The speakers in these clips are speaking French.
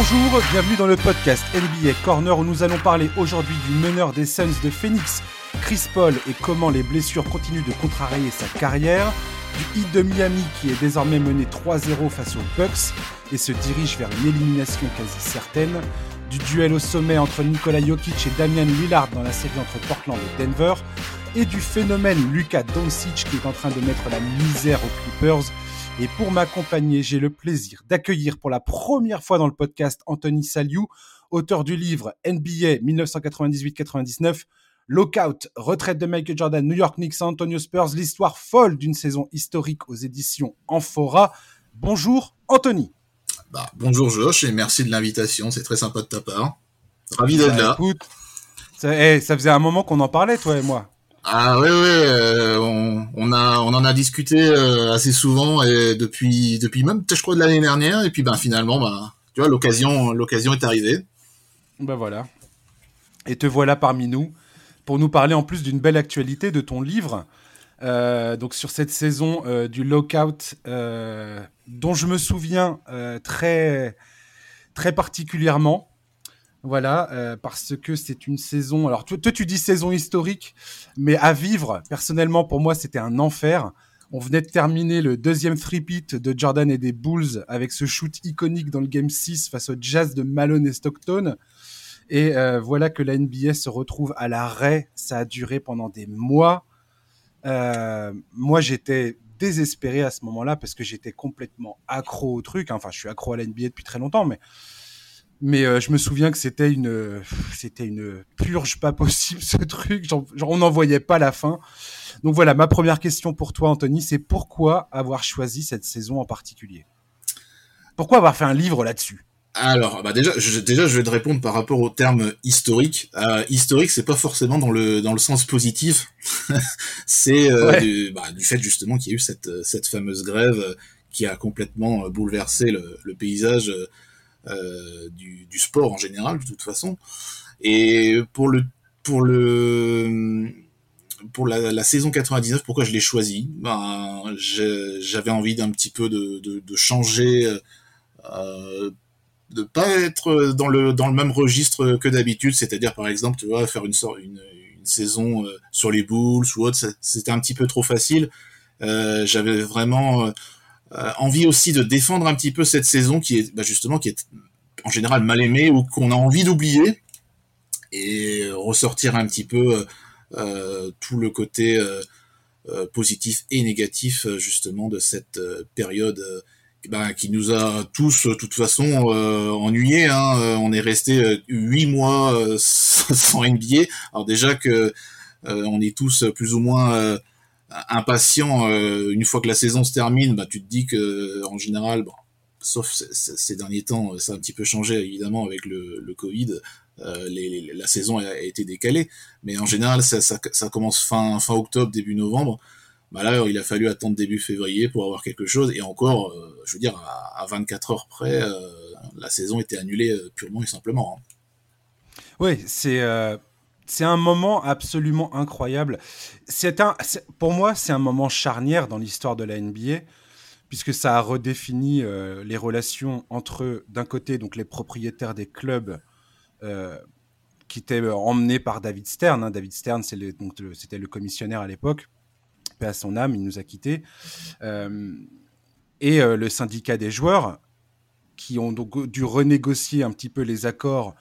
Bonjour, bienvenue dans le podcast NBA Corner où nous allons parler aujourd'hui du meneur des Suns de Phoenix, Chris Paul, et comment les blessures continuent de contrarier sa carrière, du Heat de Miami qui est désormais mené 3-0 face aux Bucks et se dirige vers une élimination quasi certaine, du duel au sommet entre Nikola Jokic et Damian Lillard dans la série entre Portland et Denver, et du phénomène Luka Doncic qui est en train de mettre la misère aux Clippers et pour m'accompagner, j'ai le plaisir d'accueillir pour la première fois dans le podcast Anthony Saliou, auteur du livre NBA 1998-99, Lockout, retraite de Michael Jordan, New York Knicks, Antonio Spurs, l'histoire folle d'une saison historique aux éditions Amphora. Bonjour Anthony. Bah, bonjour Josh et merci de l'invitation, c'est très sympa de ta part. Ravi d'être bah, là. Écoute, ça, eh, ça faisait un moment qu'on en parlait toi et moi. Ah oui, oui, euh, on, a, en a discuté euh, assez souvent depuis, depuis même, je crois, l'année dernière. Et puis, ben, finalement, ben, tu vois, l'occasion, l'occasion est arrivée. Ben voilà. Et te voilà parmi nous pour nous parler en plus d'une belle actualité de ton livre. Euh, donc sur cette saison du lockout, dont je me souviens très, très particulièrement. Voilà, euh, parce que c'est une saison. Alors, toi, tu dis saison historique, mais à vivre, personnellement, pour moi, c'était un enfer. On venait de terminer le deuxième three-peat de Jordan et des Bulls avec ce shoot iconique dans le Game 6 face au Jazz de Malone et Stockton. Et euh, voilà que la NBA se retrouve à l'arrêt. Ça a duré pendant des mois. Euh, moi, j'étais désespéré à ce moment-là parce que j'étais complètement accro au truc. Enfin, je suis accro à la NBA depuis très longtemps, mais mais euh, je me souviens que c'était une, c'était une purge pas possible ce truc. Genre, on n'en voyait pas la fin. Donc voilà, ma première question pour toi, Anthony, c'est pourquoi avoir choisi cette saison en particulier? Pourquoi avoir fait un livre là-dessus? Alors, bah déjà, je, déjà, je vais te répondre par rapport au terme historique. Euh, historique, c'est pas forcément dans le dans le sens positif. c'est euh, du, bah, du, fait justement qu'il y a eu cette cette fameuse grève qui a complètement bouleversé le, le paysage euh, du, du, sport en général, de toute façon. Et pour le pour le pour la, saison 99, pourquoi je l'ai choisi? Ben, J'avais envie d'un petit peu de, de, de changer, euh, de pas être dans le dans le même registre que d'habitude, c'est-à-dire par exemple, tu vois, faire une une, saison euh, sur les Bulls ou autre, c'était un petit peu trop facile. Euh, J'avais vraiment euh, envie aussi de défendre un petit peu cette saison qui est bah, justement qui est en général mal aimée ou qu'on a envie d'oublier et ressortir un petit peu euh, tout le côté euh, positif et négatif justement de cette période bah, qui nous a tous, de toute façon, euh, ennuyés. Hein. On est resté huit mois sans NBA. Alors déjà que on est tous plus ou moins impatient euh, une fois que la saison se termine bah tu te dis que en général bon, sauf ces derniers temps ça a un petit peu changé évidemment avec le, le Covid euh, les, la saison a, été décalée. Mais en général ça, ça, ça, commence fin fin octobre début novembre. Bah là il a fallu attendre début février pour avoir quelque chose. Et encore euh, je veux dire à, à 24 heures près euh, la saison était annulée purement et simplement hein. oui c'est c'est un moment absolument incroyable. C'est un, pour moi, c'est un moment charnière dans l'histoire de la NBA, puisque ça a redéfini euh, les relations entre, d'un côté, donc les propriétaires des clubs euh, qui étaient emmenés par David Stern. Hein. David Stern, c'était le, commissionnaire à l'époque. Paix à son âme, il nous a quittés. Euh, et le syndicat des joueurs, qui ont donc dû renégocier un petit peu les accords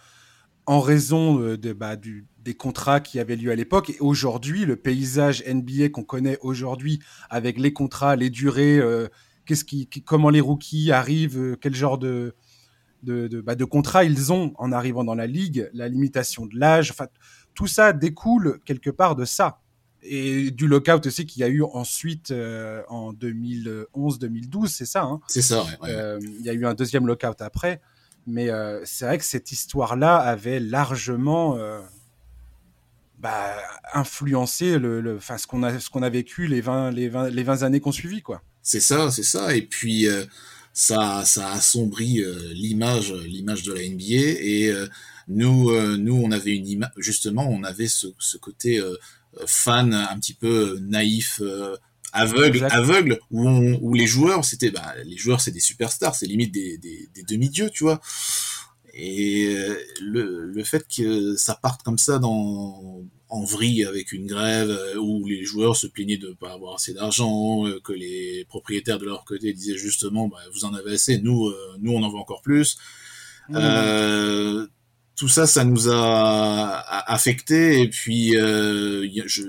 en raison de, bah, du, des contrats qui avaient lieu à l'époque. Et aujourd'hui, le paysage NBA qu'on connaît aujourd'hui, avec les contrats, les durées, euh, qu'est-ce qui, comment les rookies arrivent, euh, quel genre de, de, de, bah, de contrats ils ont en arrivant dans la ligue, la limitation de l'âge, enfin, tout ça découle quelque part de ça. Et du lockout aussi qu'il y a eu ensuite euh, en 2011-2012, c'est ça. Hein c'est ça, Il y a eu un deuxième lockout après. Mais c'est vrai que cette histoire-là avait largement bah, influencer le, le ce qu'on a, ce qu'on a vécu les 20, les 20, les 20 années qu'on suivit, quoi. C'est ça, c'est ça. Et puis, euh, ça, ça assombrit euh, l'image, l'image de la NBA. Et euh, nous, nous, on avait une image, justement, on avait ce, ce côté fan un petit peu naïf, aveugle, aveugle, où, où les joueurs, c'était, bah, les joueurs, c'est des superstars, c'est limite des, des, des demi-dieux, tu vois. Et le, le fait que ça parte comme ça dans, en vrille avec une grève où les joueurs se plaignaient de ne pas avoir assez d'argent, que les propriétaires de leur côté disaient justement bah, vous en avez assez, nous, nous on en veut encore plus. Mmh. Euh, tout ça, ça nous a affecté et puis euh, je,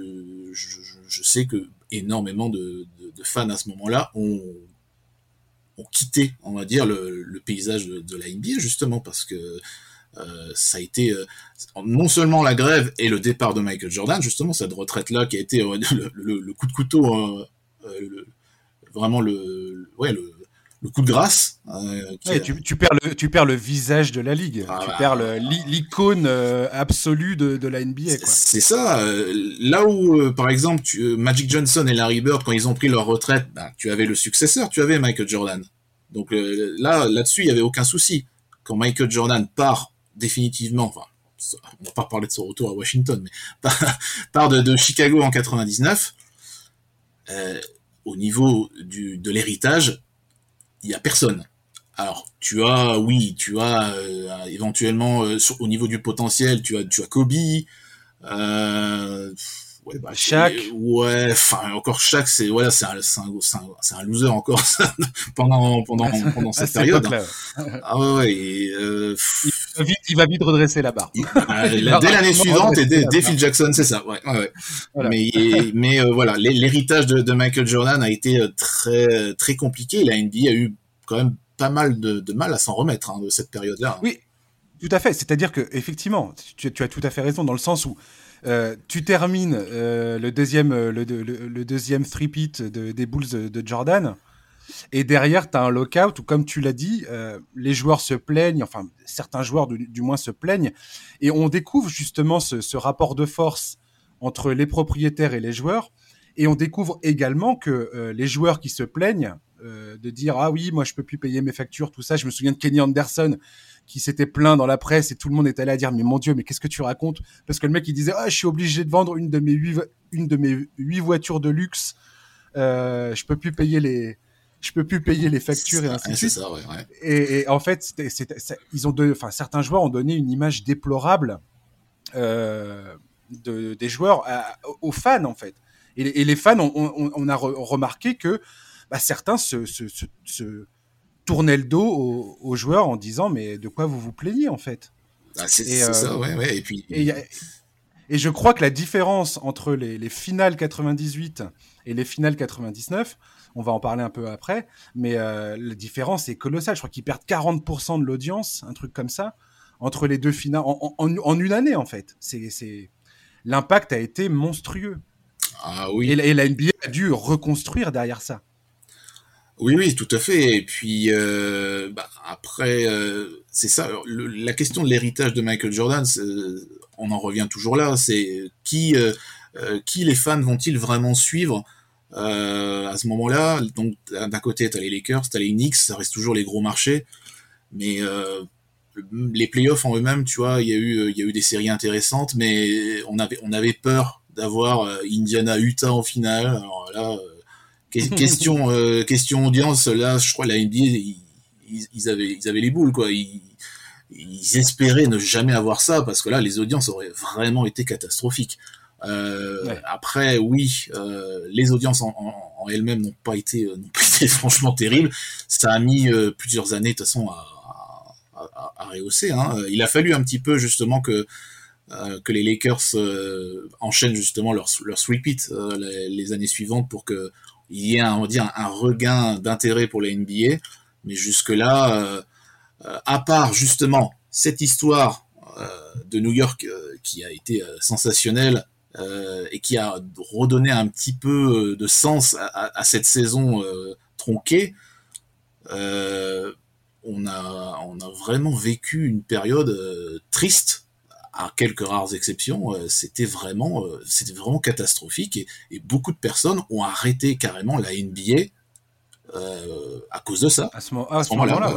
je, je, sais que énormément de, de, de fans à ce moment-là ont, ont, on va dire, le, paysage de, la NBA justement parce que euh, ça a été euh, non seulement la grève et le départ de Michael Jordan, justement cette retraite-là qui a été le, coup de couteau, euh, vraiment le, le coup de grâce. Euh, tu, tu, perds le, tu perds le visage de la ligue, ah tu perds l'icône euh, absolue de, de, la NBA. C'est ça. Euh, là où, par exemple, tu, Magic Johnson et Larry Bird, quand ils ont pris leur retraite, bah, tu avais le successeur, tu avais Michael Jordan. Donc là, là-dessus, il n'y avait aucun souci. Quand Michael Jordan part définitivement, enfin, on va pas parler de son retour à Washington, mais part, de, de, Chicago en 99, au niveau du, de l'héritage, il y a personne. Alors, tu as, oui, tu as euh, éventuellement euh, au niveau du potentiel, tu as, tu as Kobe, euh, ouais, bah, Shaq. Ouais, enfin encore Shaq, c'est voilà, c'est un, un, un, loser encore pendant pendant pendant cette période. ah ouais, et, euh, il, va vite, il va vite redresser la barre. dès l'année suivante, et dès, dès Phil Jackson, c'est ça. Ouais, ouais. Voilà. Mais mais euh, voilà, l'héritage de, de, Michael Jordan a été très très compliqué. La NBA a eu quand même pas mal de, mal à s'en remettre hein, de cette période-là. Oui, tout à fait. C'est-à-dire que effectivement, tu, as tout à fait raison dans le sens où euh, tu termines euh, le deuxième, euh, le, deuxième three-peat des Bulls de, Jordan, et derrière, tu as un lockout où, comme tu l'as dit, les joueurs se plaignent, enfin, certains joueurs du, moins se plaignent, et on découvre justement ce, ce, rapport de force entre les propriétaires et les joueurs, et on découvre également que les joueurs qui se plaignent, de dire ah oui moi je peux plus payer mes factures tout ça. Je me souviens de Kenny Anderson qui s'était plaint dans la presse et tout le monde était allé à dire mais mon dieu mais qu'est-ce que tu racontes? Parce que le mec il disait ah je suis obligé de vendre une de mes huit une de mes huit voitures de luxe euh, je peux plus payer les je peux plus payer les factures et ainsi de suite. Ça, ouais, ouais. Et, et, en fait, ils ont de, enfin, certains joueurs ont donné une image déplorable euh, de, des joueurs aux fans en fait. Et, et les fans, on, on, on a remarqué que bah, certains se, se, se, tournaient le dos aux, joueurs en disant mais de quoi vous vous plaignez en fait? Ah, C'est ça, euh, ouais, ouais. Et puis. Et, je crois que la différence entre les, les, finales 98 et les finales 99, on va en parler un peu après, mais euh, la différence est colossale. Je crois qu'ils perdent 40% de l'audience, un truc comme ça, entre les deux finales, en, en, en une année en fait. C'est L'impact a été monstrueux. Ah oui. Et, et la NBA a dû reconstruire derrière ça. Oui, oui, tout à fait. Et puis euh, bah, après, euh, c'est ça. la question de l'héritage de Michael Jordan, on en revient toujours là. C'est qui, euh, qui les fans vont-ils vraiment suivre à ce moment-là? Donc d'un côté, t'as les Lakers, t'as les Knicks, ça reste toujours les gros marchés, mais les playoffs en eux-mêmes, tu vois, il y a eu, y a eu des séries intéressantes, mais on avait, on avait peur d'avoir Indiana Utah en finale. Alors là question, euh, question audience, là, je crois la NBA, ils, ils, avaient, ils avaient les boules, quoi. Ils, ils, espéraient ne jamais avoir ça parce que là, les audiences auraient vraiment été catastrophiques. Euh, Après, oui, euh, les audiences en, en, elles-mêmes n'ont pas été, euh, n'ont pas été franchement terribles. Ça a mis euh, plusieurs années, de toute façon, à, à, à, rehausser. Hein. Il a fallu un petit peu justement que que les Lakers enchaînent justement leur, leur repeat les, les, années suivantes pour que il y a, on va dire, un regain d'intérêt pour la NBA. Mais jusque-là, euh, euh, à part justement cette histoire euh, de New York qui a été sensationnelle et qui a redonné un petit peu de sens à, cette saison tronquée, on on a vraiment vécu une période triste à quelques rares exceptions, euh, c'était vraiment, euh, c'était vraiment catastrophique et, beaucoup de personnes ont arrêté carrément la NBA euh, à cause de ça. À ce, moment-là,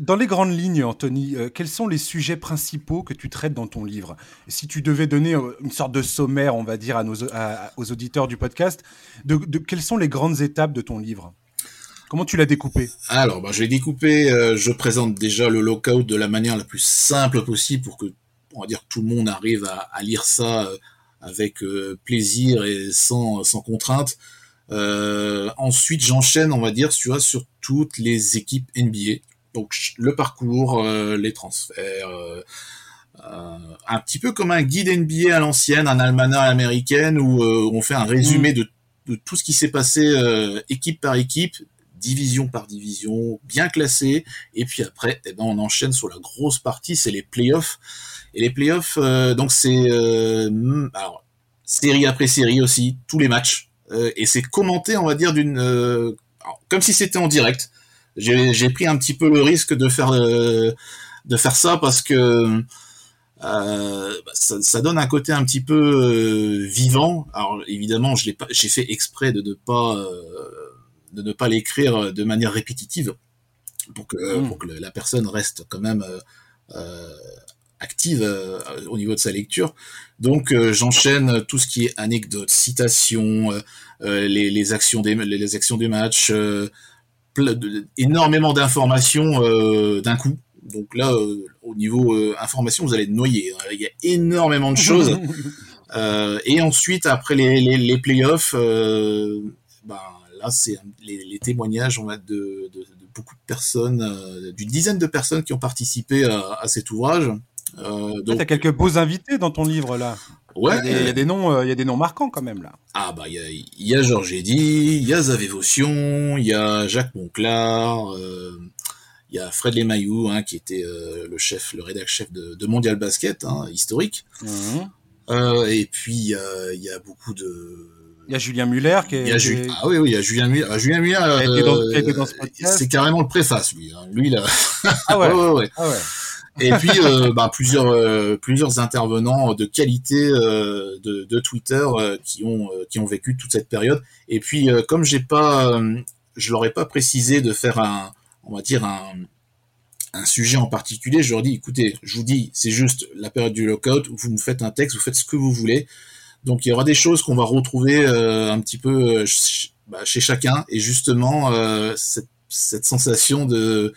Dans les grandes lignes, Anthony, quels sont les sujets principaux que tu traites dans ton livre? Si tu devais donner une sorte de sommaire, on va dire, à nos, aux auditeurs du podcast, de, quelles sont les grandes étapes de ton livre? Comment tu l'as découpé Alors, bah, je l'ai découpé. je présente déjà le lockout de la manière la plus simple possible pour que, on va dire, tout le monde arrive à, lire ça avec plaisir et sans, sans contrainte. ensuite, j'enchaîne, on va dire, sur, sur toutes les équipes NBA. Donc, le parcours, les transferts euh, un petit peu comme un guide NBA à l'ancienne, un almanach américaine où euh, on fait un résumé mm. de, tout ce qui s'est passé euh, équipe par équipe, division par division, bien classé. Et puis après, eh ben, on enchaîne sur la grosse partie, c'est les playoffs. Et les playoffs, donc c'est alors série après série aussi, tous les matchs. et c'est commenté, on va dire, d'une comme si c'était en direct. J'ai pris un petit peu le risque de faire de faire ça parce que euh, bah, ça, donne un côté un petit peu euh, vivant. Alors évidemment, je l'ai pas, j'ai fait exprès de ne pas euh, de ne pas l'écrire de manière répétitive pour que, hmm. pour que la personne reste quand même active au niveau de sa lecture. Donc j'enchaîne tout ce qui est anecdotes, citations, les, les, actions des les actions des matchs, énormément d'informations d'un coup. Donc là, euh, au niveau euh, information, vous allez être noyer. Hein. Il y a énormément de choses. Euh, et ensuite, après les, les, les playoffs, ben, là, c'est les, témoignages on de, de, beaucoup de personnes, d'une dizaine de personnes qui ont participé à, cet ouvrage. Euh, donc... as quelques beaux invités dans ton livre là. Ouais. Il y, a des, noms, il y a des noms marquants quand même là. Ah bah il y a, y a Georges Eddy, il y a Zavé il y a Jacques Monclar, euh, il y a Fred Lemayou, hein, qui était euh, le chef, le rédacteur chef de, Mondial Basket, hein, historique. Mhm. Euh, et puis il y a beaucoup de. Il y a Julien Muller qui est. Ah oui, oui, il y a Julien Muller. Ah, Julien Muller. Euh, c'est carrément le préface, lui. Hein. Lui, là. Ah ouais. ouais, ouais. Ah ouais. Et puis bah, plusieurs plusieurs intervenants de qualité de, de, Twitter qui ont qui ont vécu toute cette période. Et puis comme j'ai pas je leur ai pas précisé de faire un on va dire, un, sujet en particulier, je leur dis, écoutez, je vous dis, c'est juste la période du lockout, vous me faites un texte, vous faites ce que vous voulez. Donc il y aura des choses qu'on va retrouver euh, un petit peu euh, bah, chez chacun, et justement, euh, cette, sensation de,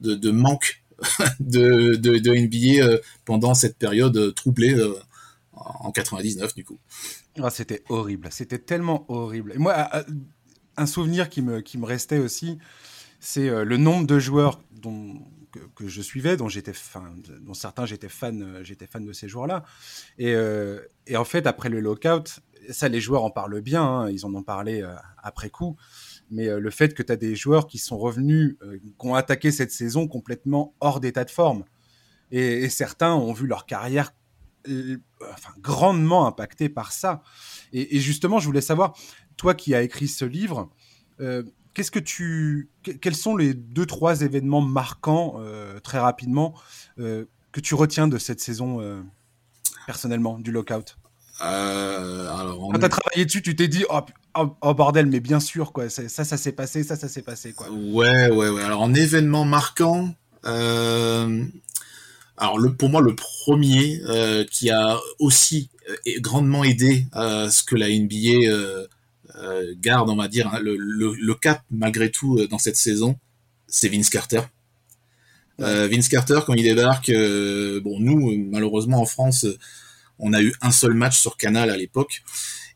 de, manque de, de, NBA pendant cette période troublée en 99 du coup. Ah, c'était horrible, c'était tellement horrible. Et moi, un souvenir qui me, qui me restait aussi, c'est le nombre de joueurs dont, que, je suivais, dont certains j'étais fan, euh, j'étais fan de ces joueurs-là. Et, euh, et, en fait, après le lockout, ça, les joueurs en parlent bien, hein, ils en ont parlé après coup. Mais le fait que tu as des joueurs qui sont revenus, qui ont attaqué cette saison complètement hors d'état de forme, et, certains ont vu leur carrière grandement impactée par ça. Et, justement, je voulais savoir, toi qui as écrit ce livre, qu'est-ce que tu, quels sont les deux trois événements marquants euh, très rapidement euh, que tu retiens de cette saison euh, personnellement du lockout? Alors, Quand tu as travaillé dessus, tu t'es dit oh, oh, oh, bordel, mais bien sûr quoi, ça ça s'est passé, ça ça s'est passé quoi. Ouais ouais ouais. Alors en événement marquant. Alors le, pour moi, le premier qui a aussi grandement aidé à ce que la NBA garde, on va dire, hein, le, cap malgré tout euh, dans cette saison, c'est Vince Carter. Euh, Vince Carter, quand il débarque, bon, nous, malheureusement en France, on a eu un seul match sur Canal à l'époque.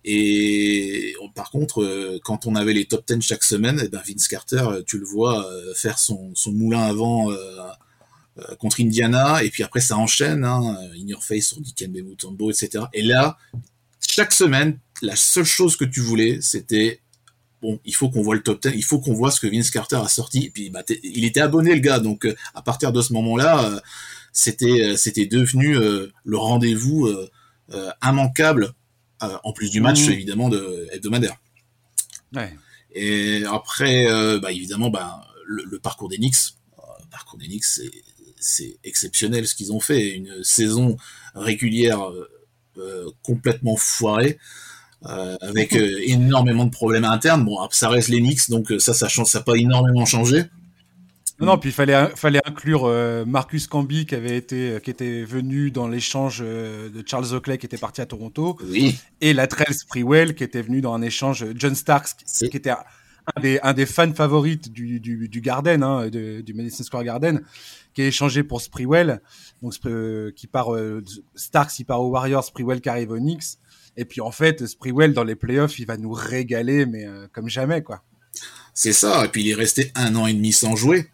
Et par contre, quand on avait les top 10 chaque semaine, eh ben Vince Carter, tu le vois faire son, moulin avant contre Indiana, et puis après ça enchaîne, hein, In Your Face sur Dikembe Mutombo, etc. Et là, chaque semaine, la seule chose que tu voulais, c'était bon, il faut qu'on voit le top 10, il faut qu'on voit ce que Vince Carter a sorti. Et puis, bah, il était abonné le gars, donc euh, à partir de ce moment-là, euh, c'était euh, c'était devenu le rendez-vous immanquable, en plus du match mmh. évidemment de hebdomadaire. Et après, bah, évidemment, bah, le, parcours des Knicks, le parcours des Knicks, c'est exceptionnel ce qu'ils ont fait, une saison régulière complètement foirée. Euh, avec euh, énormément de problèmes internes. Bon, ça reste l'Enix, donc euh, ça, ça change, ça n'a pas énormément changé. Non, non, puis il fallait, fallait inclure Marcus Camby qui avait été, qui était venu dans l'échange de Charles Oakley qui était parti à Toronto. Oui. Et Latrell Sprewell qui était venu dans un échange John Starks qui, était un des, un des fans favorites du, du, du Garden, hein, du Madison Square Garden, qui est échangé pour Sprewell, donc euh, qui part euh, Starks, il part aux Warriors, Sprewell qui arrive au Knicks. Et puis en fait, Sprewell dans les playoffs, il va nous régaler, mais euh, comme jamais quoi. C'est ça. Et puis il est resté un an et demi sans jouer.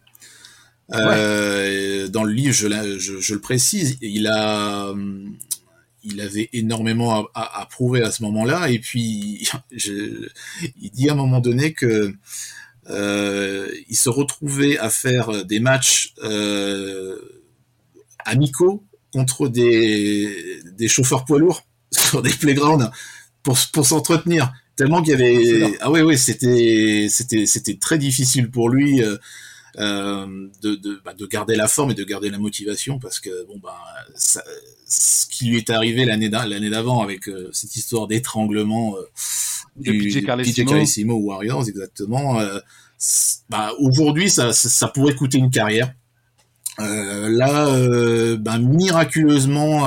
Euh, dans le livre, je, je, je, le précise, il a, il avait énormément à, à, à prouver à ce moment-là. Et puis, je, il dit à un moment donné que euh, il se retrouvait à faire des matchs euh, amicaux contre des, des chauffeurs poids lourds sur des playgrounds pour, pour s'entretenir. Tellement qu'il y avait ah oui oui c'était c'était c'était très difficile pour lui euh, euh, de de, bah, de garder la forme et de garder la motivation parce que bon bah ça, ce qui lui est arrivé l'année l'année d'avant avec euh, cette histoire d'étranglement euh, du PJ Carlissimo. Warriors exactement bah, aujourd'hui ça, ça, ça pourrait coûter une carrière là bah, miraculeusement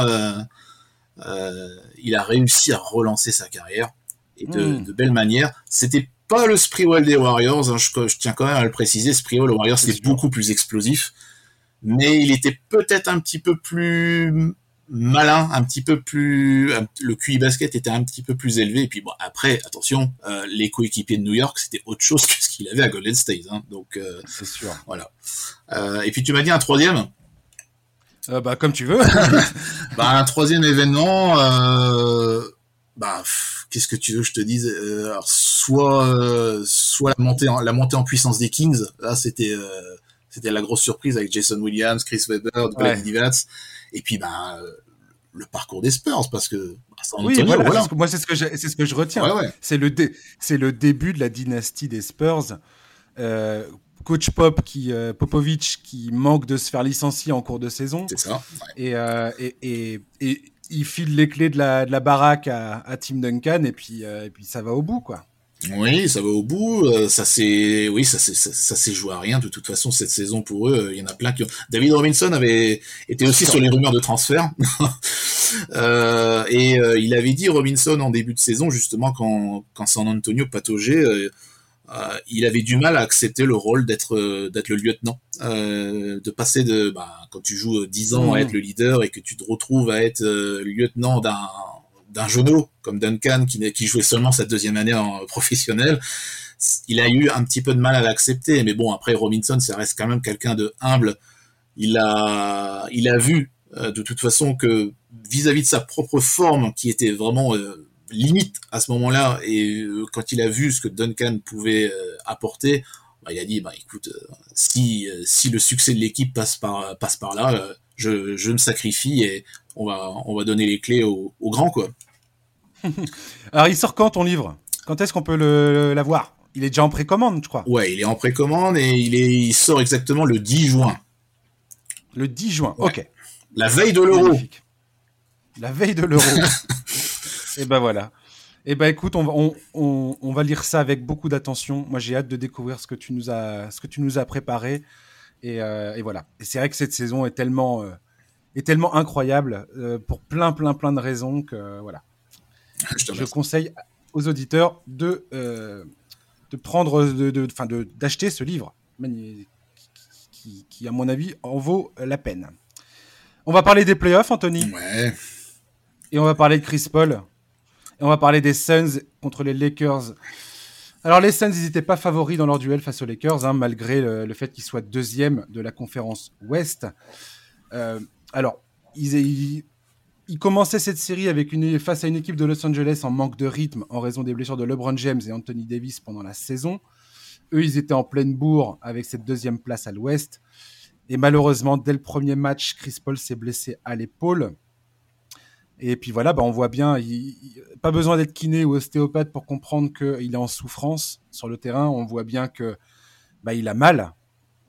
il a réussi à relancer sa carrière et de, mm. de belle manière. C'était pas le Sprewell des Warriors, hein, je, je, tiens quand même à le préciser, Sprewell aux Warriors c'est beaucoup plus explosif, mais il était peut-être un petit peu plus malin, un petit peu plus, le QI basket était un petit peu plus élevé, et puis bon, après, attention, euh, les coéquipiers de New York, c'était autre chose que ce qu'il avait à Golden State, hein, donc, euh, c'est sûr. Voilà. Euh, et puis tu m'as dit un troisième? Euh, bah, comme tu veux. bah, un troisième événement, euh, bah, qu'est-ce que tu veux que je te dise euh, alors, Soit, euh, soit la montée, en, la montée en puissance des Kings. Là, c'était, c'était la grosse surprise avec Jason Williams, Chris Webber, ouais. Divats. Et puis, bah, le parcours des Spurs, parce que bah, oui, voilà, voilà. moi c'est ce que c'est ce que je retiens. Ouais, ouais. C'est le c'est le début de la dynastie des Spurs. Euh, coach Pop qui euh, Popovic qui manque de se faire licencier en cours de saison. C'est ça. Ouais. Et, euh, et, et, et, il file les clés de la, de la baraque à, à Tim Duncan et puis, euh, et puis ça va au bout, quoi. Oui, ça va au bout. Ça c'est, oui, ça s'est ça, ça joué à rien de toute façon cette saison pour eux. Il y en a plein qui ont. David Robinson avait été aussi sur les rumeurs de transfert et il avait dit Robinson en début de saison justement quand quand San Antonio pataugeait. Euh, euh, il avait du mal à accepter le rôle d'être euh, d'être le lieutenant, euh, de passer de bah, quand tu joues 10 ans mmh. à être le leader et que tu te retrouves à être euh, lieutenant d'un d'un genou comme Duncan qui, qui jouait seulement sa deuxième année en professionnel. Il a eu un petit peu de mal à l'accepter, mais bon après Robinson, ça reste quand même quelqu'un de humble. Il a il a vu euh, de toute façon que vis-à-vis -vis de sa propre forme qui était vraiment limite à ce moment-là et euh, quand il a vu ce que Duncan pouvait euh, apporter bah, il a dit bah écoute euh, si si le succès de l'équipe passe par passe par là je, je me sacrifie et on va on va donner les clés au, au grand quoi. Alors il sort quand ton livre? Quand est-ce qu'on peut le l'avoir? Il est déjà en précommande je crois. Ouais il est en précommande et il est il sort exactement le 10 juin. Le 10 juin ouais. ok la veille de l'euro. La veille de l'euro Et ben voilà. Et ben écoute, on va, on, on, on va lire ça avec beaucoup d'attention. Moi, j'ai hâte de découvrir ce que tu nous as, ce que tu nous as préparé. Et, euh, et voilà. Et c'est vrai que cette saison est tellement, euh, est tellement incroyable euh, pour plein, plein, plein de raisons que voilà. Je, Je conseille aux auditeurs de, de prendre, de, de, enfin, de, d'acheter ce livre, qui, qui, qui, à mon avis, en vaut la peine. On va parler des playoffs, Anthony? Ouais. Et on va parler de Chris Paul. On va parler des Suns contre les Lakers. Alors les Suns, n'étaient pas favoris dans leur duel face aux Lakers, hein, malgré le, fait qu'ils soient deuxième de la conférence Ouest. Euh, alors, ils, commençaient cette série face à une équipe de Los Angeles en manque de rythme en raison des blessures de LeBron James et Anthony Davis pendant la saison. Eux, ils étaient en pleine bourre avec cette deuxième place à l'Ouest. Et malheureusement, dès le premier match, Chris Paul s'est blessé à l'épaule. Et puis voilà, bah on voit bien, pas besoin d'être kiné ou ostéopathe pour comprendre qu'il est en souffrance sur le terrain. On voit bien que bah, il a mal,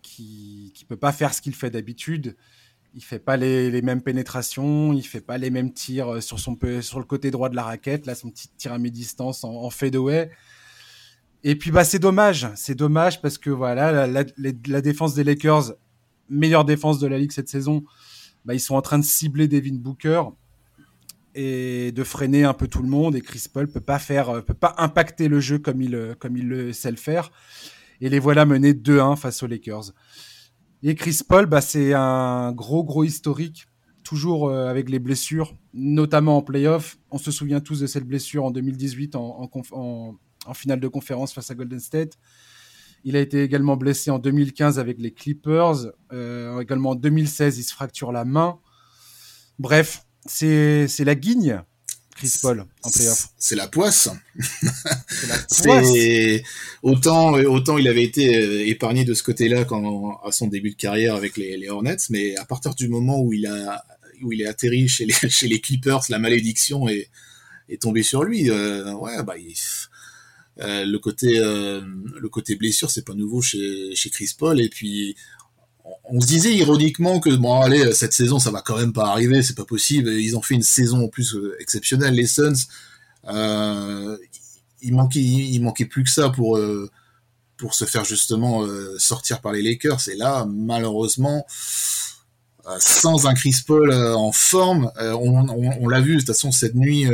qu'il ne peut pas faire ce qu'il fait d'habitude. Il fait pas les, mêmes pénétrations, il fait pas les mêmes tirs sur, son, sur le côté droit de la raquette, là son petit tir à mi-distance en, en fadeaway. Et puis bah c'est dommage, c'est dommage parce que voilà la, défense des Lakers, meilleure défense de la ligue cette saison, bah, ils sont en train de cibler Devin Booker et de freiner un peu tout le monde. Et Chris Paul peut pas faire, peut pas impacter le jeu comme il, comme il le sait le faire. Et les voilà menés 2-1 face aux Lakers. Et Chris Paul, bah, c'est un gros, gros historique, toujours euh, avec les blessures, notamment en playoff. On se souvient tous de cette blessure en 2018 en, en, finale de conférence face à Golden State. Il a été également blessé en 2015 avec les Clippers. Euh, également en 2016, il se fracture la main. Bref, c'est la guigne Chris Paul en playoff. C'est la poisse. C'est autant autant il avait été euh, épargné de ce côté-là quand à son début de carrière avec les, Hornets, mais à partir du moment où il a où il est atterri chez les chez les Clippers, la malédiction est est tombée sur lui. Euh, ouais, bah euh, le côté le côté blessure, c'est pas nouveau chez chez Chris Paul et puis on se disait ironiquement que bon allez cette saison ça va quand même pas arriver c'est pas possible. Ils ont fait une saison en plus euh, exceptionnelle les Suns. Euh, il manquait il, plus que ça pour euh, pour se faire justement sortir par les Lakers. Et là malheureusement sans un Chris Paul en forme on, l'a vu de toute façon cette nuit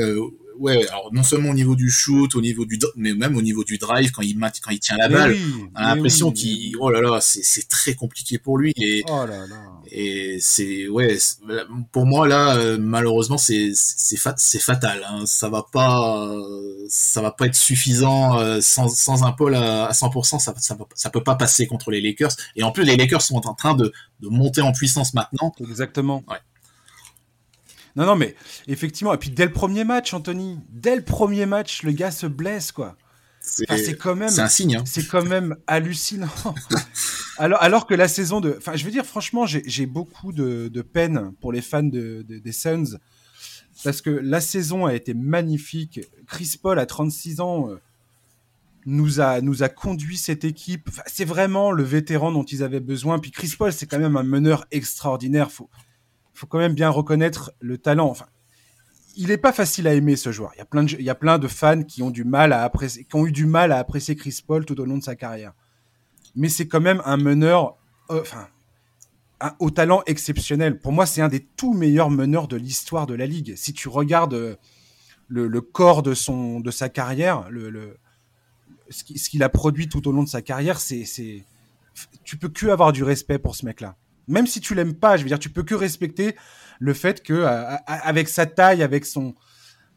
ouais, alors non seulement au niveau du shoot, au niveau du, mais même au niveau du drive quand il quand il tient la balle, on a l'impression qu'il, oh là là, c'est très compliqué pour lui et oh là là. et c'est ouais, pour moi là euh, malheureusement c'est c'est c'est fatal, hein. ça va pas ça va pas être suffisant euh, sans sans un Paul à, 100%, ça ça ça peut pas passer contre les Lakers et en plus les Lakers sont en train de de monter en puissance maintenant. Exactement. Ouais. Non, non, mais effectivement, et puis dès le premier match, Anthony, dès le premier match, le gars se blesse, quoi. C'est quand même. C'est un signe. Hein. C'est quand même hallucinant. alors, alors que la saison de. Enfin, je veux dire, franchement, j'ai beaucoup de, peine pour les fans de, des Suns. Parce que la saison a été magnifique. Chris Paul, à 36 ans, euh, nous, a, nous a conduit cette équipe. c'est vraiment le vétéran dont ils avaient besoin. Puis Chris Paul, c'est quand même un meneur extraordinaire. Faut, faut quand même bien reconnaître le talent. Il n'est pas facile à aimer ce joueur. Il y a plein de, fans qui ont du mal à apprécier, qui ont eu du mal à apprécier Chris Paul tout au long de sa carrière. Mais c'est quand même un meneur, euh, au talent exceptionnel. Pour moi, c'est un des tout meilleurs meneurs de l'histoire de la ligue. Si tu regardes euh, le, corps de sa carrière, ce qu'il a produit tout au long de sa carrière, c'est, c'est, tu peux que avoir du respect pour ce mec-là. Même si tu l'aimes pas, je veux dire, tu peux que respecter le fait que euh, avec sa taille, avec son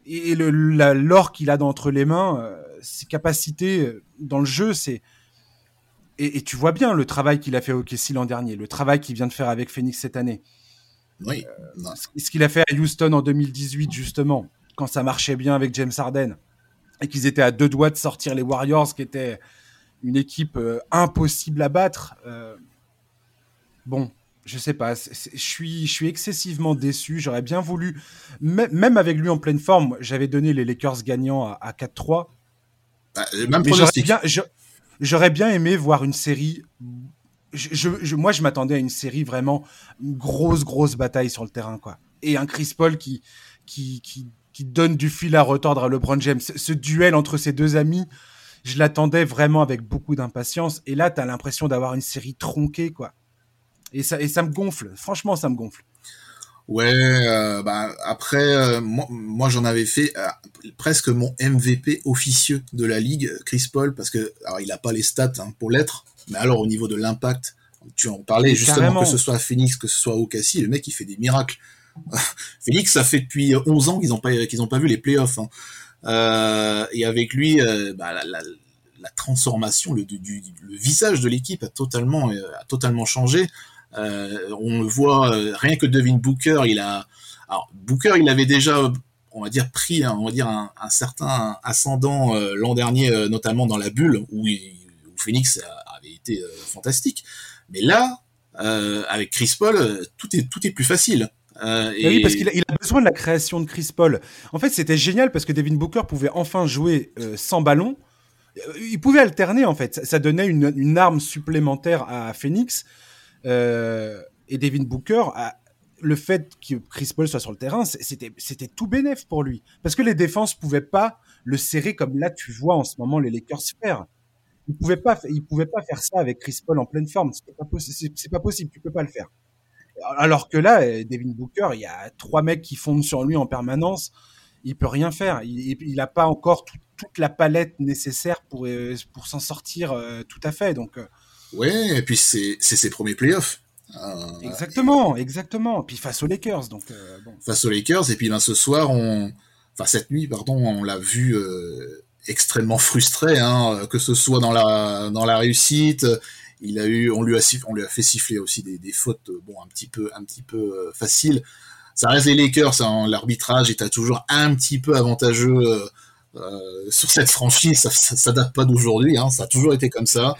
et le l'or qu'il a entre les mains, euh, ses capacités euh, dans le jeu, c'est et, tu vois bien le travail qu'il a fait au KC l'an dernier, le travail qu'il vient de faire avec Phoenix cette année. Oui. ce qu'il a fait à Houston en 2018 justement, quand ça marchait bien avec James Harden et qu'ils étaient à deux doigts de sortir les Warriors, qui était une équipe impossible à battre bon, je sais pas, je suis, je suis excessivement déçu. J'aurais bien voulu, même avec lui en pleine forme, j'avais donné les Lakers gagnants à, 4-3. Bah, même j'aurais bien, j'aurais bien aimé voir une série. Je, moi, je m'attendais à une série vraiment une grosse, grosse bataille sur le terrain, quoi. Et un Chris Paul qui, qui, qui, qui donne du fil à retordre à LeBron James. Ce, duel entre ces deux amis, je l'attendais vraiment avec beaucoup d'impatience. Et là, tu as l'impression d'avoir une série tronquée, quoi. Et ça, et ça me gonfle. Franchement, ça me gonfle. Ouais, euh, bah après, euh, moi, j'en avais fait euh, presque mon MVP officieux de la ligue, Chris Paul, parce que alors il a pas les stats hein, pour l'être, mais alors au niveau de l'impact, tu en parlais justement que ce soit à Phoenix, que ce soit au le mec il fait des miracles. Phoenix, ça fait depuis 11 ans qu'ils ont pas qu'ils ont pas vu les playoffs. Hein. et avec lui, bah, la, la, la, transformation, le, du, le visage de l'équipe a totalement a totalement changé. Euh, on le voit, euh, rien que Devin Booker, il a. Alors, Booker, il avait déjà on va dire pris on va dire un, certain ascendant euh, l'an dernier notamment dans la bulle où, Phoenix avait été fantastique mais là avec Chris Paul tout est tout est plus facile et... Oui, parce qu'il a, a, besoin de la création de Chris Paul. En fait, c'était génial parce que Devin Booker pouvait enfin jouer sans ballon. Il pouvait alterner, en fait. Ça, donnait une, une, arme supplémentaire à Phoenix. Euh, et Devin Booker, le fait que Chris Paul soit sur le terrain, c'était tout bénéf pour lui. Parce que les défenses pouvaient pas le serrer comme là tu vois en ce moment les Lakers faire. Ils pouvaient pouvaient pas faire ça avec Chris Paul en pleine forme. C'est pas, pas possible, tu peux pas le faire. Alors que là, Devin Booker, il y a trois mecs qui fondent sur lui en permanence. Il peut rien faire. Il n'a pas encore toute la palette nécessaire pour, pour s'en sortir tout à fait. Donc, ouais, et puis c'est ses premiers playoffs. exactement, exactement. Puis face aux Lakers, donc face aux Lakers. Et puis ben, ce soir, on, enfin cette nuit, pardon, on l'a vu extrêmement frustré, hein, que ce soit dans la dans la réussite. Il a eu, on lui a, on lui a fait siffler aussi des, des fautes, bon, un petit peu, un petit peu euh, faciles. Ça reste les Lakers, hein, l'arbitrage est toujours un petit peu avantageux euh, euh, sur cette franchise. Ça, ça, date pas d'aujourd'hui, hein, ça a toujours été comme ça.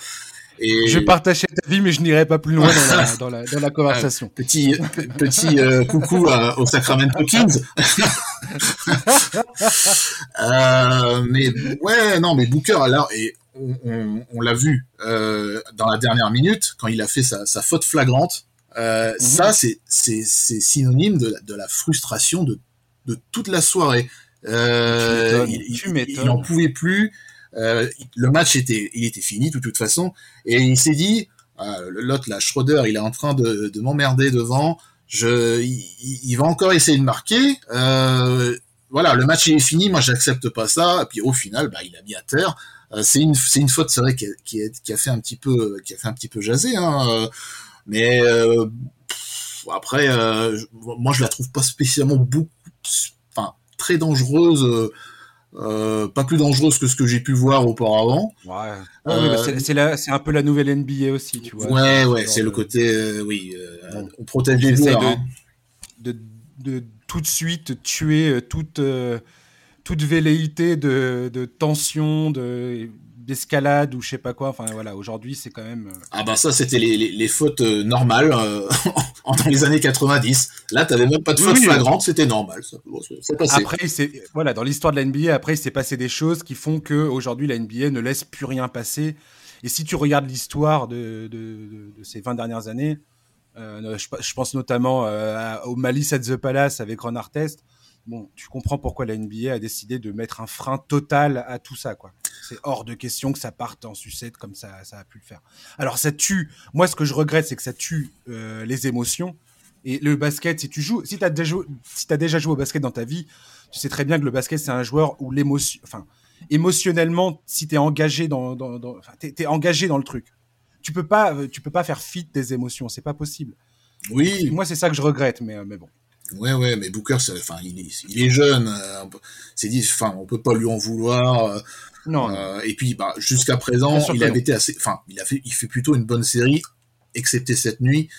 Et... Je partageais ta vie, mais je n'irai pas plus loin dans la, dans la, dans la conversation. petit petit euh, coucou à, aux Sacramento Kings. euh, mais ouais, non, mais Booker alors et on, on, on l'a vu euh, dans la dernière minute quand il a fait sa, sa faute flagrante. Euh, mm -hmm. Ça, c'est synonyme de la, de la frustration de de toute la soirée. Euh, il, il, il en pouvait plus. Euh, le match était, il était fini de toute façon, et il s'est dit, euh, l'autre là, Schroeder, il est en train de, de m'emmerder devant. Je, il, va encore essayer de marquer. Euh, voilà, le match est fini. Moi, j'accepte pas ça. Et puis au final, bah, il a mis à terre. Euh, c'est une, c'est une faute, c'est vrai, qui a, qui, a, fait un petit peu, qui a fait un petit peu jaser. Hein. Mais euh, après, moi, je la trouve pas spécialement beaucoup, enfin, très dangereuse euh, pas plus dangereuse que ce que j'ai pu voir auparavant. Ouais. Euh, c'est un peu la nouvelle NBA aussi, tu vois. Ouais, ouais, c'est le côté, euh, oui, euh, bon. on protège les joueurs. De, hein. de, de, tout de suite tuer toute, toute velléité de, de tension, de d'escalade ou je sais pas quoi. Enfin voilà, aujourd'hui c'est quand même. Ah bah ça c'était les, les, les, fautes normales euh, dans les années 90. Là t'avais même pas de faute oui, flagrante, c'était normal. Ça, passé. Après c'est voilà dans l'histoire de la NBA après il s'est passé des choses qui font que aujourd'hui la NBA ne laisse plus rien passer. Et si tu regardes l'histoire de, de, de, de, ces 20 dernières années, euh, je, je, pense notamment euh, au Malice at the Palace avec Ron Artest bon, tu comprends pourquoi la NBA a décidé de mettre un frein total à tout ça, quoi. C'est hors de question que ça parte en sucette comme ça, ça a pu le faire. Alors ça tue. Moi, ce que je regrette, c'est que ça tue euh, les émotions. Et le basket, si tu joues, si t'as déjà, si as déjà joué au basket dans ta vie, tu sais très bien que le basket c'est un joueur où l'émotion, enfin, émotionnellement, si t'es engagé dans, es engagé dans le truc. Tu peux pas, tu peux pas faire fi des émotions, c'est pas possible. Oui. moi, c'est ça que je regrette, mais, mais bon. Ouais, ouais, mais Booker, enfin, il est, il est jeune. Euh, c'est dit, enfin, on peut pas lui en vouloir. Euh, non. Euh, et puis, bah, jusqu'à présent, il avait été assez, enfin, il a fait, il fait plutôt une bonne série, excepté cette nuit.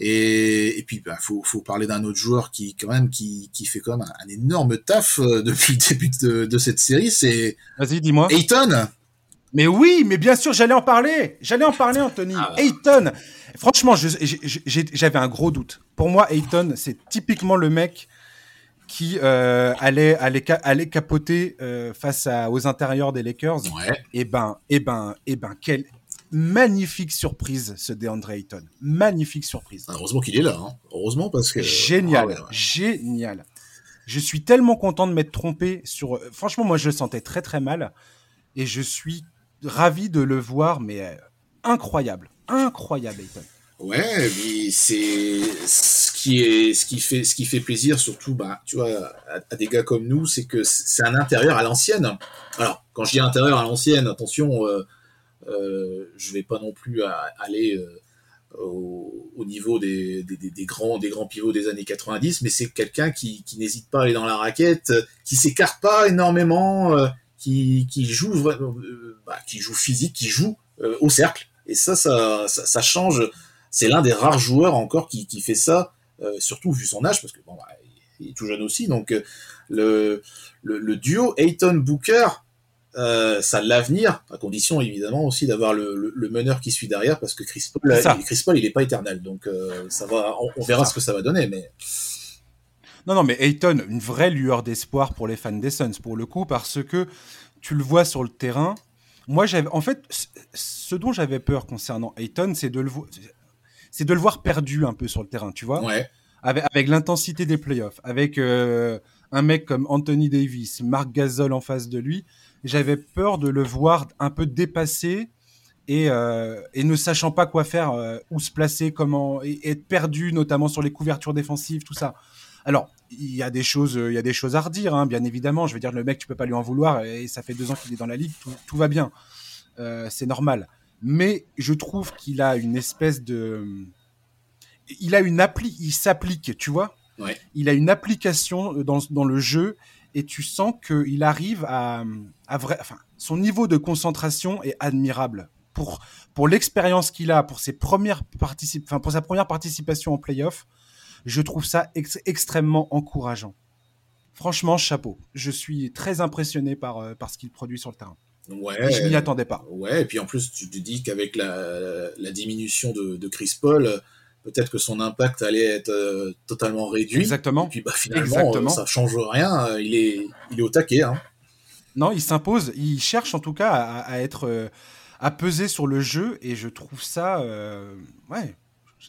Et, et puis, bah, faut, faut parler d'un autre joueur qui, quand même, qui, qui fait quand même un, un énorme taf euh, depuis le début de, de cette série. C'est. Vas-y, dis-moi. Ayton. Mais oui, mais bien sûr, j'allais en parler. J'allais en parler, Anthony. Ah. Ayton. Franchement, j'avais un gros doute. Pour moi, Ayton, c'est typiquement le mec qui euh, allait, allait, allait capoter euh, face à, aux intérieurs des Lakers. Ouais. Et ben, et ben, et ben, quelle magnifique surprise ce DeAndre Ayton. Magnifique surprise. Heureusement qu'il est là. Hein. Heureusement parce que. Génial, ah ouais. génial. Je suis tellement content de m'être trompé sur. Franchement, moi, je le sentais très très mal, et je suis ravi de le voir, mais euh, incroyable incroyable, Ayton. Ouais, mais c'est ce qui est ce qui fait ce qui fait plaisir surtout bah tu vois à, des gars comme nous, c'est que c'est un intérieur à l'ancienne. Alors, quand je dis intérieur à l'ancienne, attention euh, euh, je vais pas non plus aller euh, au, au, niveau des, grands des grands pivots des années 90, mais c'est quelqu'un qui, qui n'hésite pas à aller dans la raquette, qui s'écarte pas énormément, euh, qui, qui joue bah, qui joue physique, qui joue au cercle et ça, ça, ça, ça change. C'est l'un des rares joueurs encore qui, qui fait ça, euh, surtout vu son âge, parce que bon, bah, il est tout jeune aussi. Donc euh, le, le, le, duo Ayton Booker, euh, ça l'avenir, à condition évidemment aussi d'avoir le, le, le, meneur qui suit derrière, parce que Chris Paul, il, Chris Paul, il est pas éternel. Donc euh, ça va, on, on verra ce que ça va donner, mais. Non, non, mais Ayton, une vraie lueur d'espoir pour les fans des Suns, pour le coup, parce que tu le vois sur le terrain, moi, j'avais, en fait, ce dont j'avais peur concernant Ayton, c'est de le c'est de le voir perdu un peu sur le terrain, tu vois. Ouais. Avec, avec l'intensité des playoffs, avec euh, un mec comme Anthony Davis, Marc Gasol en face de lui, j'avais peur de le voir un peu dépassé et, euh, et ne sachant pas quoi faire, euh, où se placer, comment, et, être perdu, notamment sur les couvertures défensives, tout ça. Alors, il y a des choses, il y a des choses à redire, hein, bien évidemment. Je veux dire, le mec, tu peux pas lui en vouloir, et ça fait deux ans qu'il est dans la ligue, tout, tout va bien, euh, c'est normal. Mais je trouve qu'il a une espèce de, il a une appli, il s'applique, tu vois. Ouais. Il a une application dans, dans le jeu et tu sens qu'il arrive à, à vrai, enfin, son niveau de concentration est admirable pour pour l'expérience qu'il a, pour ses premières particip, enfin pour sa première participation en playoff. Je trouve ça ex extrêmement encourageant. Franchement, chapeau. Je suis très impressionné par euh, par ce qu'il produit sur le terrain. Ouais. Je m'y attendais pas. Ouais, et puis en plus, tu te dis qu'avec la, la diminution de, de Chris Paul, peut-être que son impact allait être euh, totalement réduit. Exactement. Et puis bah, finalement, Exactement. euh, ça change rien. Il est, il est au taquet. Hein. Non, il s'impose. Il cherche en tout cas à, à être, euh, à peser sur le jeu, et je trouve ça, euh, ouais,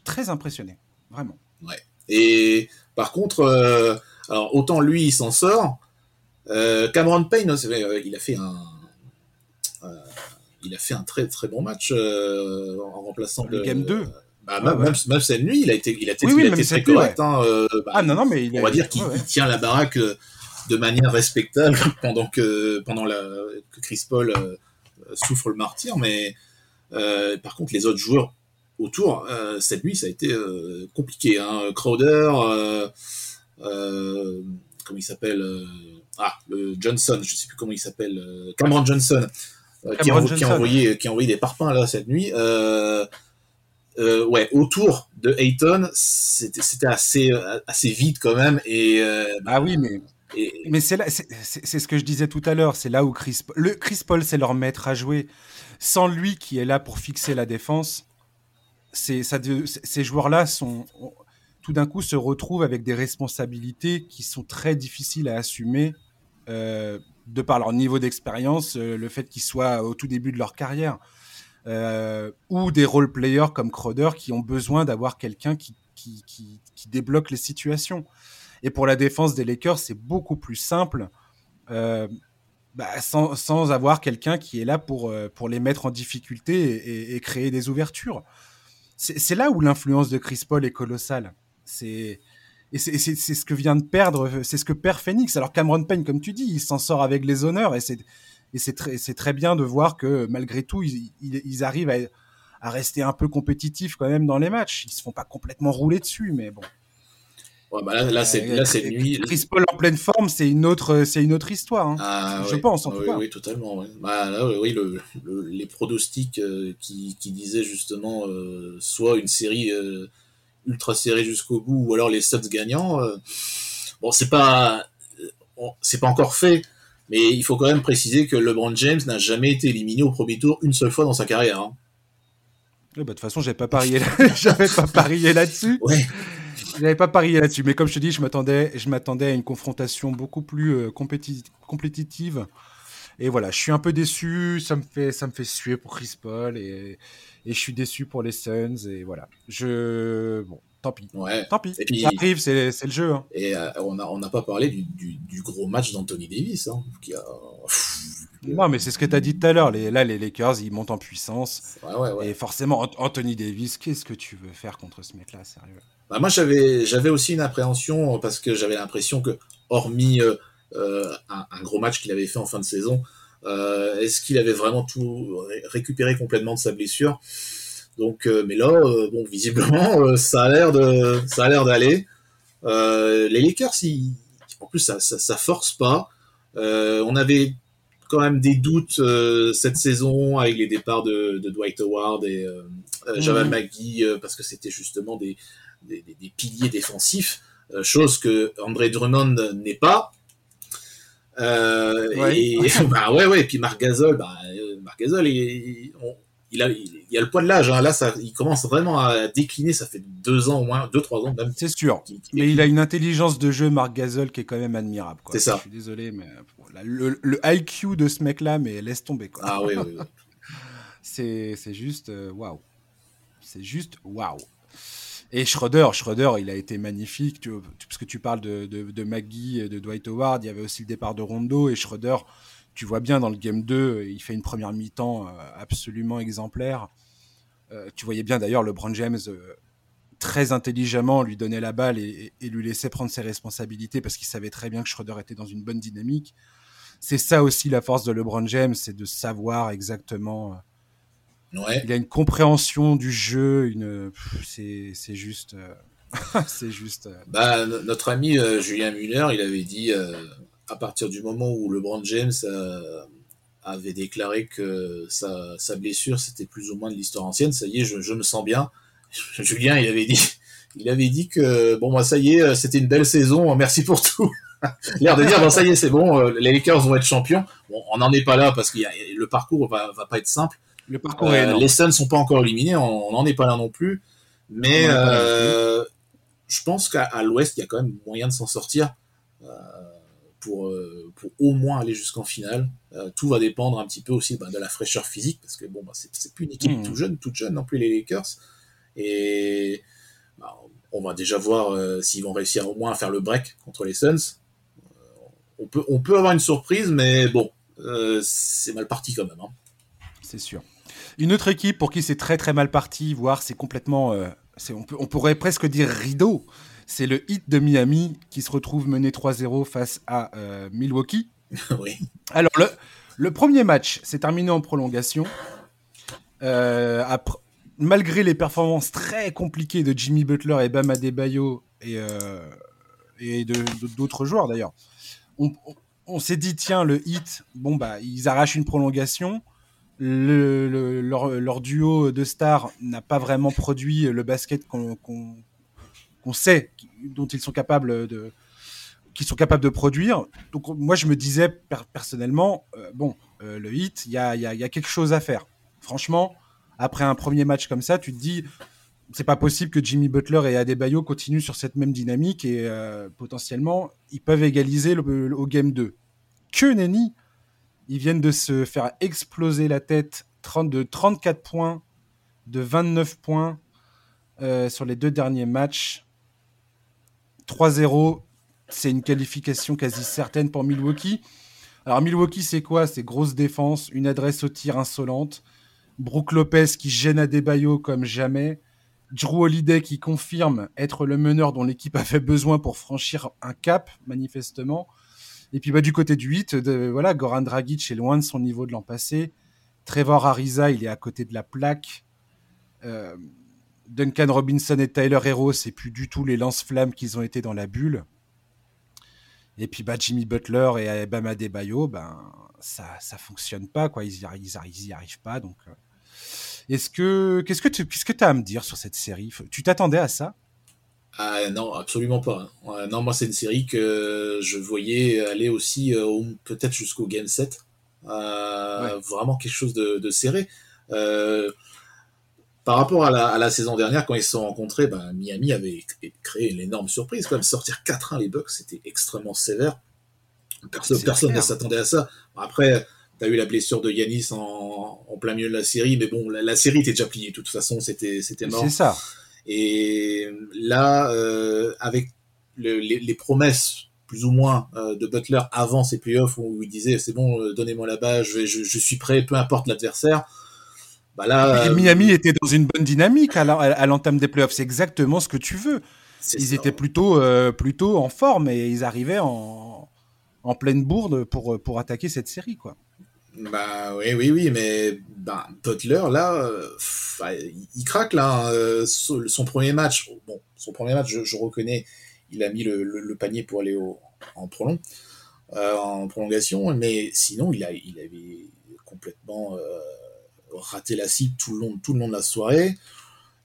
très impressionné, vraiment. Ouais. Et par contre, euh, alors autant lui, il s'en sort. Euh, Cameron Payne, il a fait un, euh, il a fait un très très bon match en remplaçant Le de- game 2. Bah, Ouais, même, ouais. même, même cette nuit, il a été, il a été, Oui, oui, il a été très correct. Hein, bah, Ah non, non, mais il on va dire qu'il tient la baraque de manière respectable pendant que pendant la que Chris Paul euh, souffre le martyr, mais euh, par contre les autres joueurs autour euh, cette nuit ça a été euh, compliqué. Hein. Crowder, euh, euh, comment il s'appelle Ah, le Johnson, je sais plus comment il s'appelle, Cameron Johnson, qui, a, qui envoyé qui a envoyé des parpaings là cette nuit. Ouais, autour de Ayton, c'était assez assez vide quand même et, Ah oui, mais et Mais c'est là, c'est- c'est c'est ce que je disais tout à l'heure. C'est là où Chris, le Chris Paul, c'est leur maître à jouer. Sans lui qui est là pour fixer la défense, Ces joueurs-là sont tout d'un coup se retrouvent avec des responsabilités qui sont très difficiles à assumer euh, de par leur niveau d'expérience, euh, le fait qu'ils soient au tout début de leur carrière, euh, ou des role players comme Crowder qui ont besoin d'avoir quelqu'un qui, débloque les situations. Et pour la défense des Lakers, c'est beaucoup plus simple, bah, sans, avoir quelqu'un qui est là pour, les mettre en difficulté et créer des ouvertures. C'est là où l'influence de Chris Paul est colossale. C'est et c'est ce que vient de perdre, c'est ce que perd Phoenix. Alors Cameron Payne, comme tu dis, il s'en sort avec les honneurs et c'est et c'est très très bien de voir que malgré tout, ils, ils, ils arrivent à, à rester un peu compétitifs quand même dans les matchs. Ils se font pas complètement rouler dessus, mais bon. Ouais, bah là, là c'est Euh, là c'est Chris- nuit. Chris Paul en pleine forme, c'est une autre, c'est une autre histoire. hein. Ah, je ouais. pense, en tout oui, cas. Oui, totalement. Ouais. Bah, là, oui, le, le- les pronostics euh, qui, qui disaient justement euh, soit une série euh, ultra serrée jusqu'au bout, ou alors les Suns gagnants. euh, bon, c'est pas, euh, c'est pas encore fait, mais il faut quand même préciser que LeBron James n'a jamais été éliminé au premier tour une seule fois dans sa carrière. hein. Ouais, bah, de toute façon, j'avais pas parié, là- j'avais pas parié là-dessus. Ouais. J'avais pas parié là-dessus. Mais comme je te dis, je m'attendais, je m'attendais à une confrontation beaucoup plus euh, compéti- compétitive. Et voilà, je suis un peu déçu. Ça me fait, ça me fait suer pour Chris Paul et, et je suis déçu pour les Suns. Et voilà, je, bon, tant pis, Ouais. tant pis. Et puis- Ça arrive, c'est, le jeu. hein. Et euh, on n'a on pas parlé du, du, du gros match d'Anthony Davis, hein, qui a. Non, mais c'est ce que tu as dit tout à l'heure. Les, là, les Lakers, ils montent en puissance. Ouais, ouais, ouais. Et forcément, Ant- Anthony Davis, qu'est-ce que tu veux faire contre ce mec-là, sérieux? Bah, moi, j'avais, j'avais aussi une appréhension euh, parce que j'avais l'impression que, hormis euh, euh, un, un gros match qu'il avait fait en fin de saison, est-ce qu'il avait vraiment tout ré- récupéré complètement de sa blessure? Donc, euh, mais là, euh, bon, visiblement, euh, ça a l'air de, ça a l'air d'aller. Les Lakers, ils- en plus, ça, ça, ça force pas. On avait quand même des doutes cette saison avec les départs de, de Dwight Howard et euh, Jamal Mhm. McGee parce que c'était justement des, des, des- des piliers défensifs, chose que André Drummond n'est pas. Euh, Ouais. Et bah ouais ouais. Puis Marc Gasol, bah, Marc Gasol, il, on- il a il, il a le poids de l'âge. Hein. Là, ça, il commence vraiment à décliner. Ça fait deux ans au moins, deux trois ans même. C'est sûr. Mais il a une intelligence de jeu, Marc Gasol, qui est quand même admirable. C'est ça. Je suis désolé, mais le, le IQ de ce mec-là, mais laisse tomber. quoi. Ah oui oui. oui. C'est juste euh, waouh. C'est juste waouh. Et Schroeder, Schroeder, il a été magnifique. Tu, parce que tu parles de, de, de et de Dwight Howard, il y avait aussi le départ de Rondo et Schroeder. Tu vois bien dans le game 2, il fait une première mi-temps absolument exemplaire. tu voyais bien d'ailleurs LeBron James très intelligemment lui donner la balle et, lui laisser prendre ses responsabilités parce qu'il savait très bien que Schroeder était dans une bonne dynamique. C'est ça aussi la force de LeBron James, c'est de savoir exactement. Ouais. Il a une compréhension du jeu, une. C'est juste. c'est juste. Bah, notre ami Julien Muller, il avait dit à partir du moment où LeBron James avait déclaré que sa, sa blessure c'était plus ou moins de l'histoire ancienne, ça y est, je, je me sens bien Julien, il avait dit, il avait dit que bon, moi, ça y est, c'était une belle saison, merci pour tout. L'air de dire, bon, ça y est, c'est bon, euh, les Lakers vont être champions. Bon, on n'en est pas là parce que le parcours va, va pas être simple. Le parcours euh, les Suns sont pas encore éliminés, on n'en est pas là non plus. Mais euh, je pense qu'à l'Ouest, il y a quand même moyen de s'en sortir pour, pour au moins aller jusqu'en finale. tout va dépendre un petit peu aussi bah, de la fraîcheur physique parce que bon, bah, c'est plus une équipe tout jeune, toute jeune non plus les Lakers. Et bah, on va déjà voir euh, s'ils vont réussir au moins à faire le break contre les Suns. Euh, on, peut, on peut avoir une surprise, mais bon, euh, c'est mal parti quand même. Hein. C'est sûr. Une autre équipe pour qui c'est très très mal parti, voire c'est complètement. on, on, pourrait presque dire rideau. C'est le hit de Miami qui se retrouve mené 3-0 face à Milwaukee. oui. Alors, le, le premier match s'est terminé en prolongation. après, malgré les performances très compliquées de Jimmy Butler et Bam Adebayo et, euh, et d'autres joueurs d'ailleurs, on, s'est dit tiens le hit, bon bah ils arrachent une prolongation. Le, leur, duo de stars n'a pas vraiment produit le basket qu'on sait dont ils sont capables de qu'ils sont capables de produire. Donc moi je me disais personnellement euh, bon euh, le hit il y a, y a quelque chose à faire. Franchement après un premier match comme ça, tu te dis, c'est pas possible que Jimmy Butler et Adebayo continuent sur cette même dynamique et euh, potentiellement, ils peuvent égaliser le, au game 2. Que nenni Ils viennent de se faire exploser la tête 30, de 34 points, de 29 points sur les deux derniers matchs. 3-0, c'est une qualification quasi certaine pour Milwaukee. Alors Milwaukee, c'est quoi? C'est grosse défense, une adresse au tir insolente, Brooke Lopez qui gêne Adebayo comme jamais. Drew Holiday qui confirme être le meneur dont l'équipe avait besoin pour franchir un cap, manifestement. Et puis bah, du côté du 8, de, voilà, Goran Dragic est loin de son niveau de l'an passé. Trevor Ariza, il est à côté de la plaque. Euh, Duncan Robinson et Tyler Hero, c'est plus du tout les lance-flammes qu'ils ont été dans la bulle. Et puis bah, Jimmy Butler et Bama Adebayo, ben, ça ça fonctionne pas, quoi. Ils y, ils arrivent pas. Donc, euh, est-ce que qu'est-ce que tu qu'est-ce que as à me dire sur cette série? Tu t'attendais à ça? Ah, non, absolument pas. non, moi c'est une série que je voyais aller aussi euh, peut-être jusqu'au game 7. Euh, vraiment quelque chose de, serré. Euh, par rapport à la, saison dernière, quand ils se sont rencontrés, ben, Miami avait créé une énorme surprise. Quand même, sortir 4-1 les Bucks, c'était extrêmement sévère. Personne, personne ne s'attendait à ça. Après, tu as eu la blessure de Yanis en, plein milieu de la série, mais bon, la, série était déjà pliée. De toute façon, c'était mort. C'est ça. Et là, euh, avec les, promesses plus ou moins euh, de Butler avant ses playoffs où il disait c'est bon, euh, donnez-moi la je, je, suis prêt, peu importe l'adversaire. Bah là, Miami était dans une bonne dynamique à l'entame des playoffs. C'est exactement ce que tu veux. Ils étaient plutôt, plutôt en forme et ils arrivaient en, en pleine bourde pour, pour attaquer cette série, quoi. Bah oui, oui, oui, mais bah, Butler, là, euh, il, craque, là. Hein, euh, son, premier match, bon, son premier match, je, reconnais, il a mis le, panier pour aller au, en, prolong, euh, en prolongation, mais sinon, il, a, il avait complètement raté la cible tout le, long, tout le long de la soirée.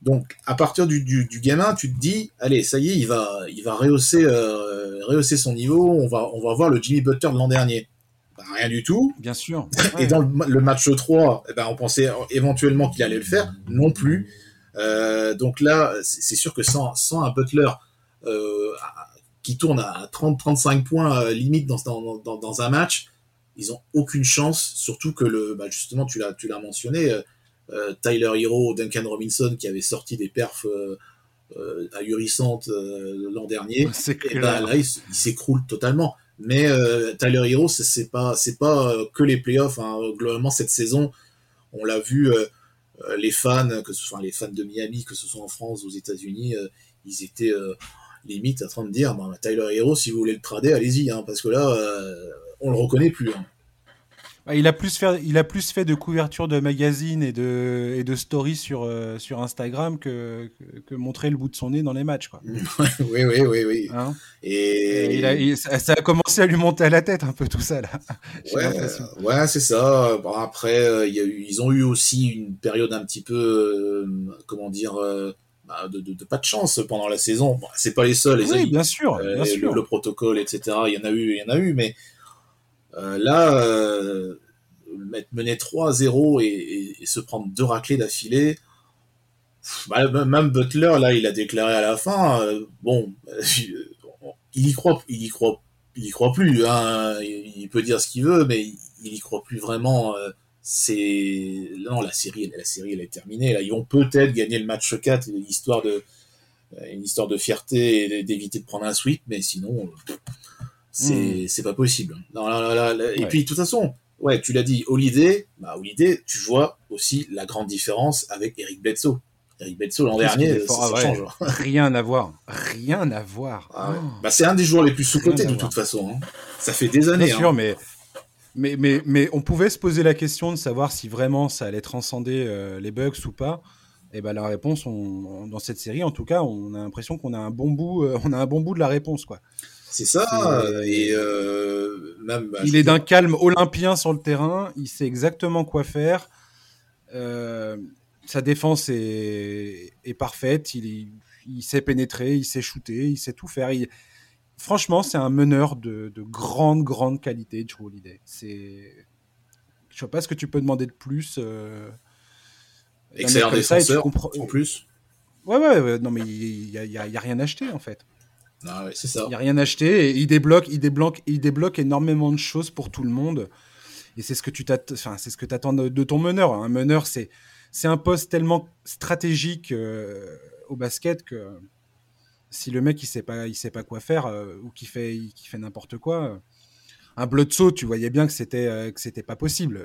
Donc, à partir du, du, gamin, tu te dis, allez, ça y est, il va, il va rehausser, rehausser son niveau, on va, on va voir le Jimmy Butler de l'an dernier. Bah, rien du tout. Bien sûr. Et dans le, match 3, eh ben, on pensait éventuellement qu'il allait le faire, non plus. Euh, donc là, c'est sûr que sans, sans un Butler euh, qui tourne à 30-35 points euh, limite dans, dans, dans, un match, ils ont aucune chance, surtout que le, bah, justement, tu l'as, tu l'as mentionné, Tyler Hero, Duncan Robinson qui avait sorti des perfs ahurissantes l'an dernier, et bah, là, il s'écroule totalement. Mais Tyler Hero, c'est pas, c'est pas que les playoffs. Hein. Globalement, cette saison, on l'a vu, les fans, que ce soit les fans de Miami, que ce soit en France, aux États-Unis, ils étaient limite en train de dire bah, Tyler Hero, si vous voulez le trader, allez-y, hein, parce que là, on le reconnaît plus. Hein. Il, a plus fait, il a plus fait de couverture de magazines et de, et de stories sur, euh, sur Instagram que, que, montrer le bout de son nez dans les matchs. Quoi. oui, oui, oui. oui. Hein et, ça, a commencé à lui monter à la tête un peu tout ça. Là, ouais, ouais c'est ça. après, euh, y a eu, ils ont eu aussi une période un petit peu, euh, comment dire, bah, de, de, pas de chance pendant la saison. Bon, c'est pas les seuls. Les oui, bien sûr. Bien sûr. Le, le, protocole, etc. Il y en a eu, il y en a eu, mais là, euh, mener 3-0 et, se prendre deux raclés d'affilée, bah, même Butler, là, il a déclaré à la fin, euh, bon, il y croit, il y croit, il y croit plus. Hein, il peut dire ce qu'il veut, mais il y croit plus vraiment. c'est non, la série, la série, elle est terminée. Là, ils vont peut-être gagner le match 4, histoire de, une histoire de fierté et d'éviter de prendre un sweep, mais sinon. C'est pas possible. Non, Et puis de toute façon, ouais, tu l'as dit, Holiday, bah Holiday, tu vois aussi la grande différence avec Eric Bledsoe. Eric Bledsoe l'an dernier, ça, change. Rien à voir, rien à voir. Ah bah, c'est un des joueurs les plus sous-cotés de toute façon. Hein. Ça fait des années. Bien sûr, hein. mais mais, mais, mais, on pouvait se poser la question de savoir si vraiment ça allait transcender euh, les bugs ou pas. Et ben la réponse, on, dans cette série, en tout cas, on a l'impression qu'on a un bon bout, euh, on a un bon bout de la réponse, quoi. C'est ça. Et euh, même. Bah, il est d'un calme olympien sur le terrain. Il sait exactement quoi faire. Euh, sa défense est, parfaite. Il, sait pénétrer, il sait shooter, il sait tout faire. Franchement, c'est un meneur de, grande, grande qualité, Joe Holiday. C'est. Je sais pas ce que tu peux demander de plus. Euh, Excellent défenseur, en plus. Ouais, ouais, non, mais il n'y a, y a, rien acheté, en fait. Ah c'est ça. Il n'y a rien acheté et il débloque, il, débloque, il débloque énormément de choses pour tout le monde. Et c'est ce que tu enfin, c'est ce que attends de, ton meneur. Un meneur, c'est, c'est un poste tellement stratégique euh, au basket que si le mec il sait pas, il sait pas quoi faire euh, ou qui fait, qui fait n'importe quoi, euh, un saut tu voyais bien que c'était, que c'était pas possible.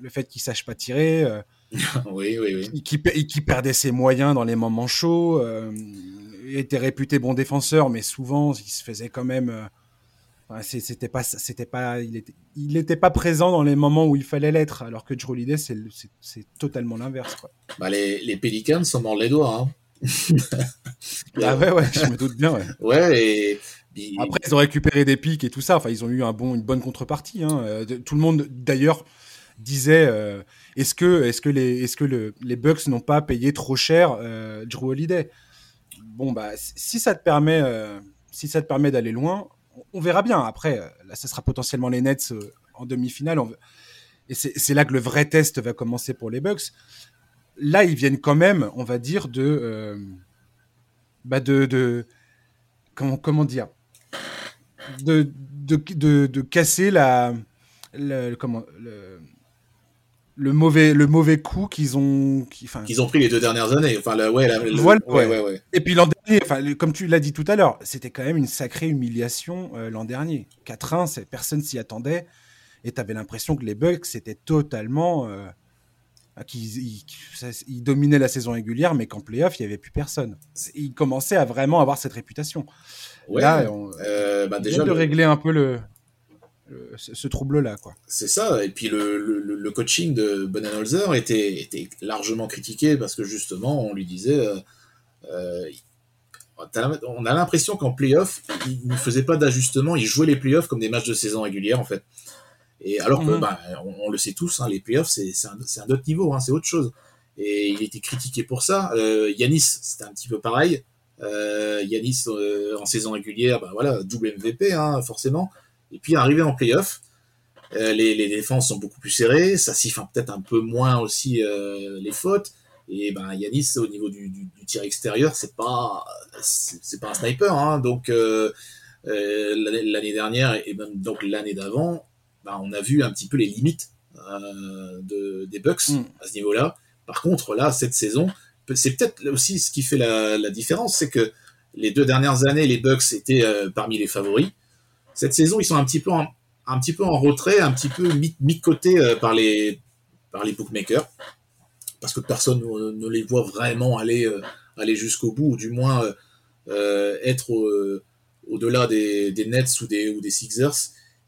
le fait qu'il sache pas tirer, oui, oui, oui. Qu'il, perdait ses moyens dans les moments chauds il était réputé bon défenseur, mais souvent il se faisait quand même. Euh, c'était pas, c'était pas, il était, il était pas présent dans les moments où il fallait l'être, alors que Drew Holiday, c'est, totalement l'inverse. Bah les, les Pelicans sont morts les doigts. Hein. ah ouais, ouais, je me doute bien. Ouais. ouais et, Après, ils ont récupéré des pics et tout ça. Enfin, ils ont eu un bon, une bonne contrepartie. Hein. Euh, tout le monde, d'ailleurs, disait euh, est-ce que, est-ce que les, est-ce que le, les Bucks n'ont pas payé trop cher Drew Holiday bon, bah, si ça te permet, euh, si permet d'aller loin, on, verra bien. Après, euh, là, ça sera potentiellement les Nets euh, en demi-finale. Et c'est là que le vrai test va commencer pour les Bucks. Là, ils viennent quand même, on va dire, de. bah de, de comment, comment dire de, de, de, casser la. Comment, le, le mauvais le mauvais coup qu'ils ont qu'ils ont pris les deux dernières années. Enfin ouais, ouais, ouais, et puis l'an dernier enfin comme tu l'as dit tout à l'heure c'était quand même une sacrée humiliation euh, l'an dernier. 4-1 personne s'y attendait. Et tu avais l'impression que les Bucks c'était totalement euh, qu'ils ils, dominaient la saison régulière mais qu'en playoff il y avait plus personne. Ils commençaient à vraiment avoir cette réputation. Là on, euh, bah, déjà de régler un peu le ce, trouble-là. quoi. C'est ça, et puis le, le, coaching de Budenholzer était, était largement critiqué parce que justement, on lui disait. Euh, euh, on a l'impression qu'en playoff, il ne faisait pas d'ajustement, il jouait les playoffs comme des matchs de saison régulière en fait. Et alors que, bah, on, le sait tous, hein, les playoffs, c'est un, un, autre niveau, hein, c'est autre chose. Et il était critiqué pour ça. Euh, Yanis, c'était un petit peu pareil. Euh, Yanis, en saison régulière, bah, voilà, double MVP, hein, forcément. Et puis arrivé en playoff, euh, les, les, défenses sont beaucoup plus serrées, ça siffle peut-être un peu moins aussi euh, les fautes. Et ben Yanis au niveau du, du, du tir extérieur, c'est pas c'est pas un sniper, hein. donc euh, l'année dernière et même donc l'année d'avant, ben, on a vu un petit peu les limites de, des Bucks mm. à ce niveau-là. Par contre là cette saison, c'est peut-être aussi ce qui fait la, la différence, c'est que les deux dernières années les Bucks étaient parmi les favoris. Cette saison, ils sont un petit peu en, un petit peu en retrait, un petit peu mis, mis de côté par les par les bookmakers parce que personne ne, les voit vraiment aller aller jusqu'au bout ou du moins être au-delà des, des, Nets ou des ou des Sixers.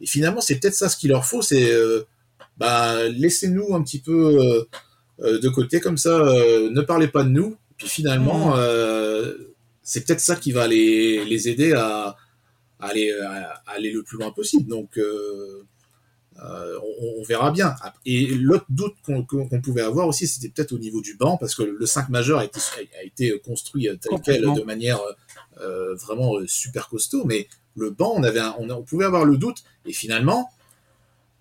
Et finalement, c'est peut-être ça ce qu'il leur faut, c'est bah laissez-nous un petit peu de côté comme ça, ne parlez pas de nous. Puis finalement, c'est peut-être ça qui va les, les aider à, aller, aller le plus loin possible. Donc, euh, euh, on, verra bien. Et l'autre doute qu'on pouvait avoir aussi, c'était peut-être au niveau du banc, parce que le 5 majeur a été, a été construit tel quel de manière euh, vraiment super costaud, mais le banc, on, avait on, pouvait avoir le doute, et finalement,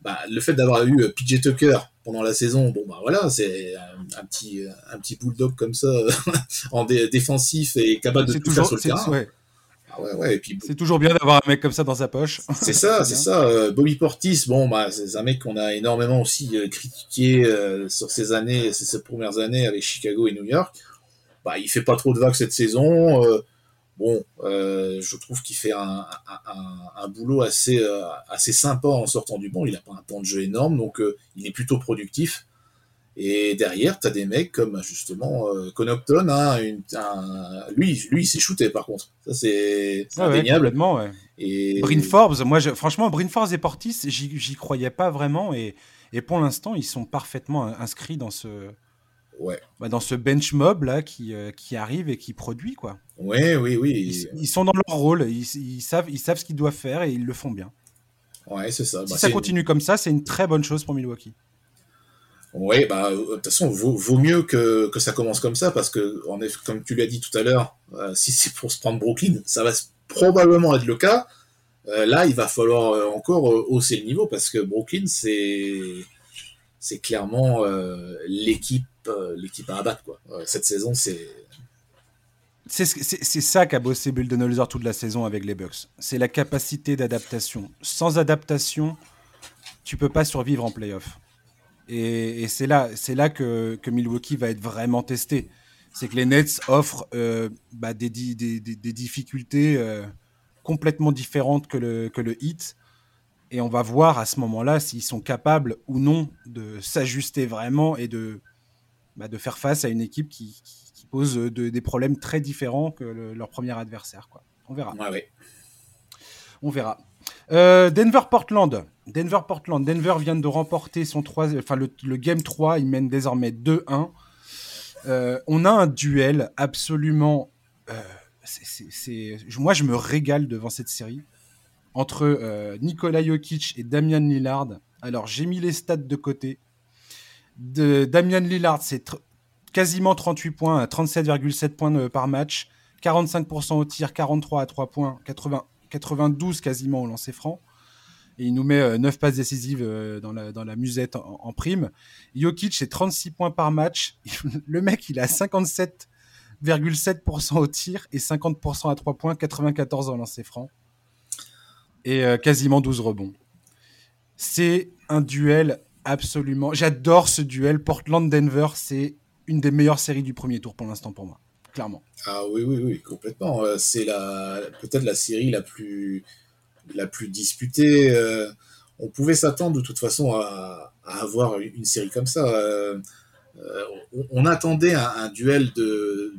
bah, le fait d'avoir eu PJ Tucker pendant la saison, bon bah voilà, c'est un, petit un petit bulldog comme ça en défensif et capable de tout faire sur le terrain. Ah c'est toujours bien d'avoir un mec comme ça dans sa poche. C'est ça, c'est ça. Euh, Bobby Portis, bon, bah, c'est un mec qu'on a énormément aussi euh, critiqué euh, sur ses années, ses, premières années avec Chicago et New York. Bah, il fait pas trop de vagues cette saison. bon, je trouve qu'il fait un, un, boulot assez, assez sympa en sortant du banc. Il a pas un temps de jeu énorme, donc il est plutôt productif. Et derrière, tu as des mecs comme justement euh, Connaughton, hein, lui, lui, il s'est shooté par contre. Ça, c'est indéniable. Ouais, Et... Bryn Forbes, moi, je, franchement, Bryn Forbes et Portis, j'y croyais pas vraiment. Et, et pour l'instant, ils sont parfaitement inscrits dans ce, ouais. Bah, dans ce bench mob là qui, euh, qui arrive et qui produit. quoi. Ouais, oui, oui. Ils, sont dans leur rôle, ils, ils, savent, ils savent ce qu'ils doivent faire et ils le font bien. Ouais, c'est ça. Si bah, ça continue comme ça, c'est une très bonne chose pour Milwaukee. Oui, bah, de toute façon, vaut, vaut mieux que, ça commence comme ça, parce que, en effet, comme tu l'as dit tout à l'heure, euh, si c'est pour se prendre Brooklyn, ça va probablement être le cas. Euh, là, il va falloir euh, encore hausser le niveau, parce que Brooklyn, c'est c'est clairement l'équipe à abattre. Cette saison, c'est... C'est ça qu'a bossé Bulldenholzer toute la saison avec les Bucks. C'est la capacité d'adaptation. Sans adaptation, tu peux pas survivre en playoff. Et, c'est là, c'est là que, Milwaukee va être vraiment testé. C'est que les Nets offrent euh, bah, des, des, des, difficultés euh, complètement différentes que le, que le Heat. Et on va voir à ce moment-là s'ils sont capables ou non de s'ajuster vraiment et de, bah, de faire face à une équipe qui, qui pose des problèmes très différents que leur premier adversaire. Quoi. On verra. On verra. Euh, Denver-Portland. Denver-Portland. Denver vient de remporter son 3, enfin le, Game 3. Il mène désormais 2-1. Euh, on a un duel absolument. Euh, moi, je me régale devant cette série entre Nikola Jokic et Damian Lillard. Alors, j'ai mis les stats de côté. De Damian Lillard, c'est quasiment 38 points, 37,7 points par match, 45% au tir, 43 à 3 points, 80, 92 quasiment au lancer franc. Et il nous met 9 euh, passes décisives euh, dans la, musette en, prime. Jokic, c'est 36 points par match. Le mec, il a 57,7% au tir et 50% à 3 points, 94 au lancer franc. Et euh, quasiment 12 rebonds. C'est un duel absolument. J'adore ce duel. Portland-Denver, c'est une des meilleures séries du premier tour pour l'instant pour moi Ah oui, oui, oui, complètement. Euh, c'est la, peut-être la série la plus, la plus disputée. Euh, on pouvait s'attendre de toute façon à, avoir une série comme ça. Euh, on, attendait un, duel de,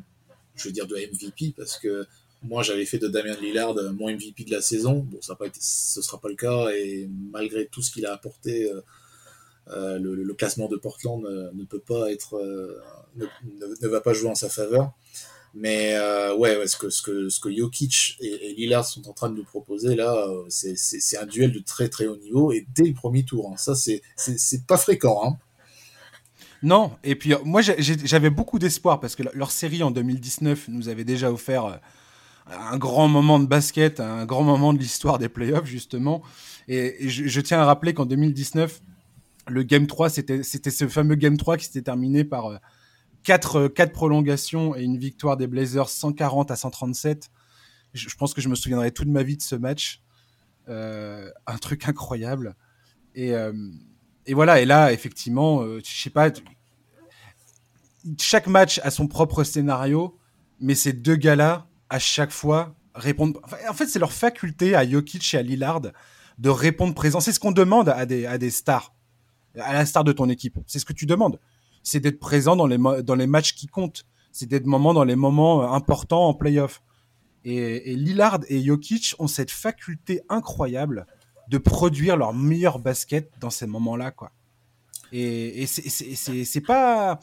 je veux dire, de MVP parce que moi j'avais fait de Damien Lillard mon MVP de la saison. Bon, ça pas été, ce sera pas le cas et malgré tout ce qu'il a apporté. Le, classement de Portland ne peut pas être ne, va pas jouer en sa faveur mais euh, ouais, ce, que, ce, que, ce que Jokic et, Lillard sont en train de nous proposer là, euh, c'est un duel de très très haut niveau et dès le premier tour. Hein. Ça, c'est pas fréquent. Hein. Non, et puis euh, moi j'avais beaucoup d'espoir parce que leur série en 2019 nous avait déjà offert un grand moment de basket, un grand moment de l'histoire des playoffs justement. Et, je, tiens à rappeler qu'en 2019, le Game 3, c'était ce fameux Game 3 qui s'était terminé par 4, euh, quatre prolongations et une victoire des Blazers 140 à 137. Je, pense que je me souviendrai toute ma vie de ce match. Euh, un truc incroyable. Et, euh, voilà, et là, effectivement, je sais pas, chaque match a son propre scénario, mais ces deux gars-là, à chaque fois, répondre. en fait, c'est leur faculté à Jokic et à Lillard de répondre présent. C'est ce qu'on demande à des stars, à la star de ton équipe. C'est ce que tu demandes. C'est d'être présent dans les, dans les matchs qui comptent. C'est d'être moment dans les moments euh, importants en playoff. Et, Lillard et Jokic ont cette faculté incroyable de produire leur meilleur basket dans ces moments-là. Et, et c'est pas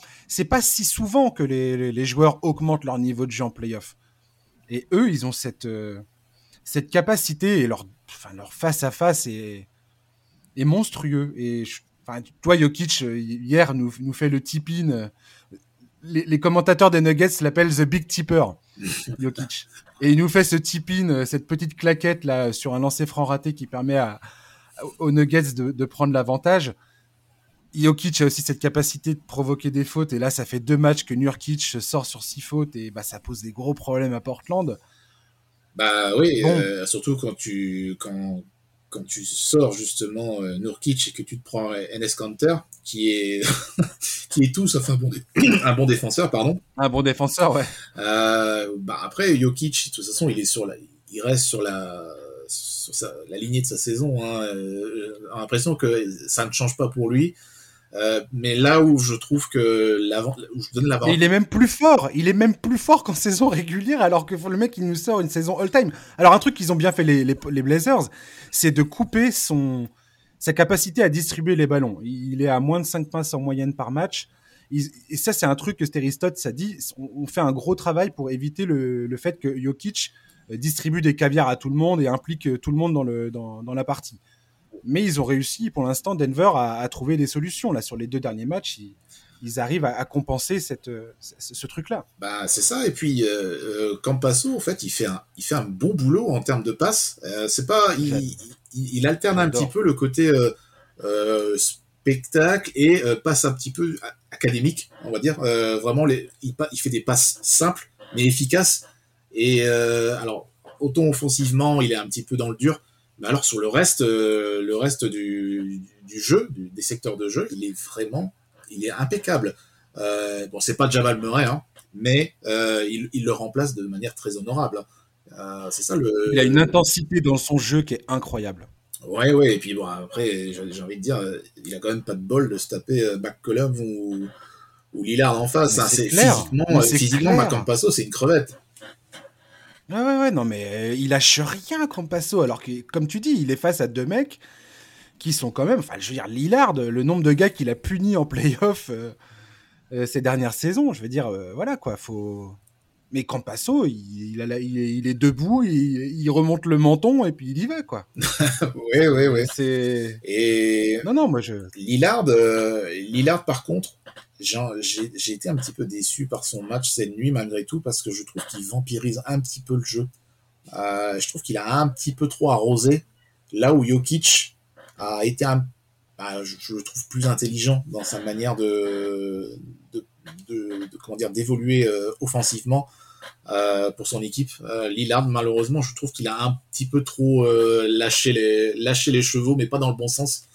si souvent que les, joueurs augmentent leur niveau de jeu en playoff. Et eux, ils ont cette euh, capacité et leur face à face est est monstrueux. Et enfin, toi, Jokic euh, hier nous nous fait le tip-in. Euh, les, les, commentateurs des Nuggets l'appellent the big tipper, Jokic. Et il nous fait ce tip-in, cette petite claquette là sur un lancer franc raté qui permet à, aux Nuggets de, de prendre l'avantage. Jokic a aussi cette capacité de provoquer des fautes. Et là, ça fait deux matchs que Nurkic sort sur six fautes et bah, ça pose des gros problèmes à Portland. Bah oui, euh, surtout quand tu, quand, quand tu sors justement euh, Nurkic et que tu te prends NS Counter, qui est, qui est tout sauf un bon, un bon défenseur, pardon. Un bon défenseur, ouais. Euh, bah après, Jokic, de toute façon, il, est sur la, il reste sur la, sur la lignée de sa saison. Hein. Euh, j'ai l'impression que ça ne change pas pour lui. Euh, mais là où je trouve que l'avant, où je donne l'avant. Il est même plus fort. Il est même plus fort qu'en saison régulière, alors que le mec il nous sort une saison all-time. Alors un truc qu'ils ont bien fait les, les, Blazers, c'est de couper son sa capacité à distribuer les ballons. Il est à moins de 5 passes en moyenne par match. et ça, c'est un truc que Steristote ça dit. On, fait un gros travail pour éviter le, le fait que Jokic euh, distribue des caviars à tout le monde et implique euh, tout le monde dans, le, dans, dans la partie mais ils ont réussi pour l'instant Denver à, trouver des solutions là sur les deux derniers matchs. Ils, arrivent à, compenser cette, ce, truc-là. Bah c'est ça. Et puis euh, euh, Campasso en fait il fait un il fait un bon boulot en termes de passes. Euh, c'est pas il, il, alterne un petit peu le côté spectacle et passe un petit peu académique on va dire. vraiment les il, il fait des passes simples mais efficaces. Et alors autant offensivement il est un petit peu dans le dur mais alors sur le reste, euh, le reste du, du jeu, des secteurs de jeu, il est vraiment, il est impeccable. Euh, bon, c'est pas Jamal Murray, hein, mais euh, il, il, le remplace de manière très honorable. Euh, c'est ça le. Il a une intensité dans son jeu qui est incroyable. Ouais, ouais. Et puis bon, après, j'ai envie de dire, il a quand même pas de bol de se taper McCollum ou, ou Lillard en face. Hein, c'est physiquement, physiquement, Macampasso, c'est une crevette. Ouais, ouais, ouais, non, mais euh, il lâche rien, Crampasso. Alors que, comme tu dis, il est face à deux mecs qui sont quand même. Enfin, je veux dire, Lillard, le nombre de gars qu'il a punis en playoff euh, euh, ces dernières saisons, je veux dire, voilà quoi, faut. Mais Campasso, il, il, est debout, il, remonte le menton et puis il y va, quoi. ouais, ouais, ouais. C'est. Et. Non, non, moi je. Lillard, Lillard, par contre, j'ai été un petit peu déçu par son match cette nuit malgré tout parce que je trouve qu'il vampirise un petit peu le jeu. Euh, je trouve qu'il a un petit peu trop arrosé là où Jokic a été un, bah, je, le trouve plus intelligent dans sa manière de, de, comment dire d'évoluer euh, offensivement euh, pour son équipe. Lillard malheureusement je trouve qu'il a un petit peu trop lâché les lâché les chevaux mais pas dans le bon sens.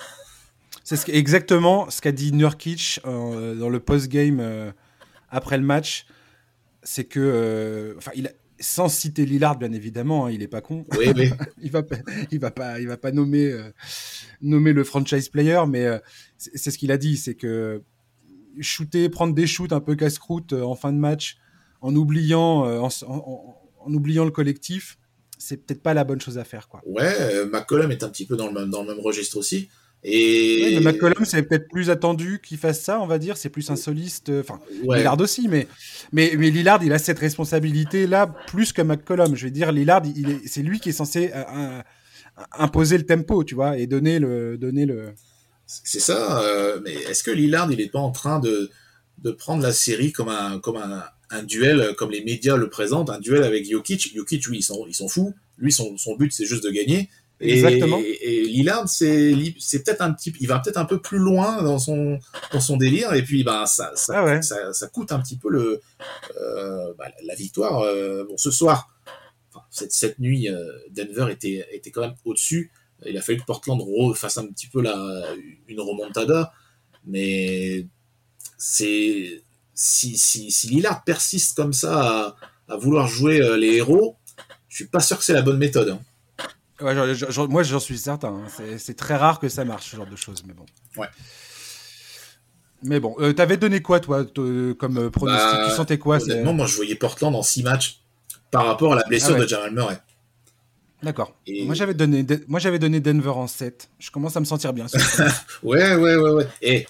C'est exactement ce qu'a dit Nurkic euh, dans le post-game euh, après le match. C'est que, euh, enfin, il sans citer Lillard, bien évidemment, hein, il est pas con. Oui, oui. il va pas, il va pas, il va pas nommer, nommer le franchise player, mais c'est ce qu'il a dit, c'est que shooter, prendre des shoots un peu casse-croûte en fin de match, en oubliant, en, en, oubliant le collectif, c'est peut-être pas la bonne chose à faire, quoi. Ouais, McCollum est un petit peu dans le même, dans le même registre aussi. Et McCollum, c'est peut-être plus attendu qu'il fasse ça, on va dire. C'est plus un soliste. Euh, enfin, Lillard aussi, mais, mais, mais Lillard, il a cette responsabilité-là plus que McCollum. Je veux dire, Lillard, c'est lui qui est censé euh, imposer le tempo, tu vois, et donner le. Donner le... C'est ça. Euh, mais est-ce que Lillard, il n'est pas en train de, de prendre la série comme un, comme un, un, duel, comme les médias le présentent, un duel avec Jokic? Jokic, lui, il s'en fout. Lui, son, son but, c'est juste de gagner. Exactement. Et, Lillard, c'est c'est peut-être un petit, il va peut-être un peu plus loin dans son dans son délire et puis bah ça ça, ah ça, ça, coûte un petit peu le euh, bah, la victoire. Euh, bon, ce soir, enfin, cette cette nuit, euh, Denver était était quand même au-dessus. Il a fallu que Portland fasse un petit peu la une remontada, mais c'est si si si Lillard persiste comme ça à, à vouloir jouer les héros je suis pas sûr que c'est la bonne méthode. Hein. Moi, j'en suis certain. Hein. C'est très rare que ça marche, ce genre de choses, mais bon. Ouais. Mais bon, euh, t'avais donné quoi, toi, comme euh, pronostic? Tu bah, sentais quoi Honnêtement, moi, je voyais Portland en 6 matchs par rapport à la blessure ah de Jamal Murray. D'accord. Moi, j'avais donné, moi, j'avais donné Denver en 7. Je commence à me sentir bien. ouais, ouais, ouais, ouais. Et,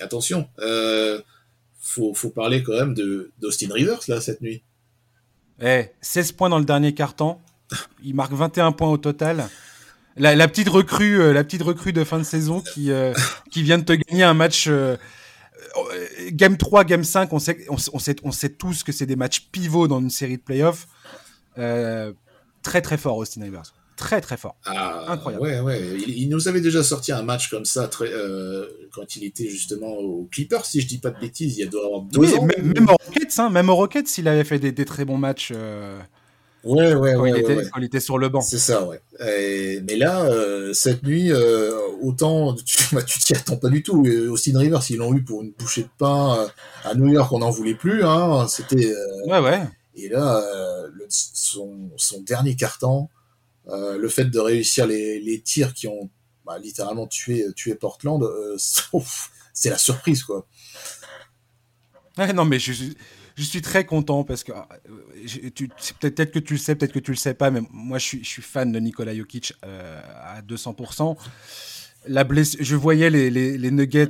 attention, euh, faut, faut, parler quand même de d'Austin Rivers, là, cette nuit. Eh, 16 points dans le dernier quart-temps. Il marque 21 points au total. La, petite recrue, euh, la petite recrue de fin de saison qui, euh, qui vient de te gagner un match. Euh, game 3, Game 5, on sait, on, sait, on sait tous que c'est des matchs pivots dans une série de playoffs. très très fort, Austin Rivers. Très très fort. Ah, Incroyable. Ouais, ouais. Il, nous avait déjà sorti un match comme ça très, quand il était justement au Clippers, si je dis pas de bêtises, il y a deux ans. Même, même, aux Rockets, hein, même aux Rockets, il avait fait des, des très bons matchs. Ouais, ouais, quand, ouais, il était, ouais. quand il était sur le banc. C'est ça, ouais. mais là, euh, cette nuit, euh, autant tu bah, tu t'y attends pas du tout. Austin Rivers, ils l'ont eu pour une bouchée de pain euh, à New York, on n'en voulait plus. Hein. C'était. ouais, ouais. Et là, le, son, son dernier carton, le fait de réussir les, les tirs qui ont bah, littéralement tué, tué Portland, c'est la surprise, quoi. Ouais, non, mais je, je suis très content parce que euh, peut-être que tu le sais, peut-être que tu le sais pas, mais moi je suis, je suis fan de Nikola Jokic euh, à 200%. La je voyais les, les, Nuggets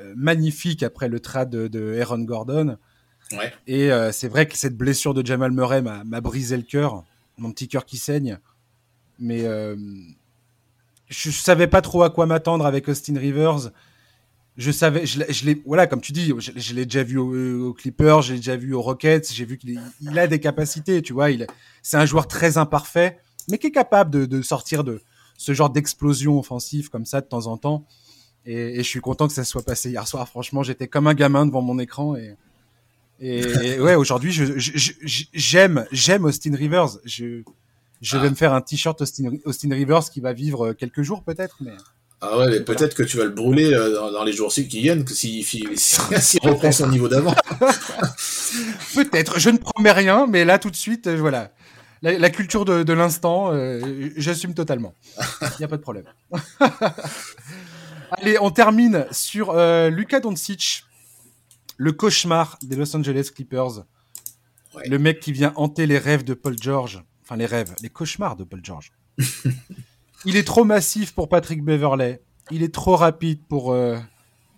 euh, magnifiques après le trade de, Aaron Gordon. Ouais. Et c'est vrai que cette blessure de Jamal Murray m'a brisé le cœur, mon petit cœur qui saigne. Mais je savais pas trop à quoi m'attendre avec Austin Rivers je savais, je, l'ai, voilà, comme tu dis, je, l'ai déjà vu au, Clippers, j'ai déjà vu au Rockets, j'ai vu qu'il il a des capacités, tu vois. Il, c'est un joueur très imparfait, mais qui est capable de, de sortir de ce genre d'explosion offensive comme ça de temps en temps. Et, et, je suis content que ça soit passé hier soir. Franchement, j'étais comme un gamin devant mon écran et, et, ouais, aujourd'hui, je, j'aime, j'aime Austin Rivers. Je, je vais ah. me faire un t-shirt Austin, Austin Rivers qui va vivre quelques jours peut-être, mais. Ah ouais, mais peut-être que tu vas le brûler euh, dans, les jours qui viennent, s'il si, si, reprend son niveau d'avant. peut-être, je ne promets rien, mais là tout de suite, euh, voilà. La, culture de, l'instant, euh, j'assume totalement. Il n'y a pas de problème. Allez, on termine sur Luka Doncic, le cauchemar des Los Angeles Clippers. Le mec qui vient hanter les rêves de Paul George. Enfin, les rêves, les cauchemars de Paul George. Il est trop massif pour Patrick Beverley. Il est trop rapide pour, euh,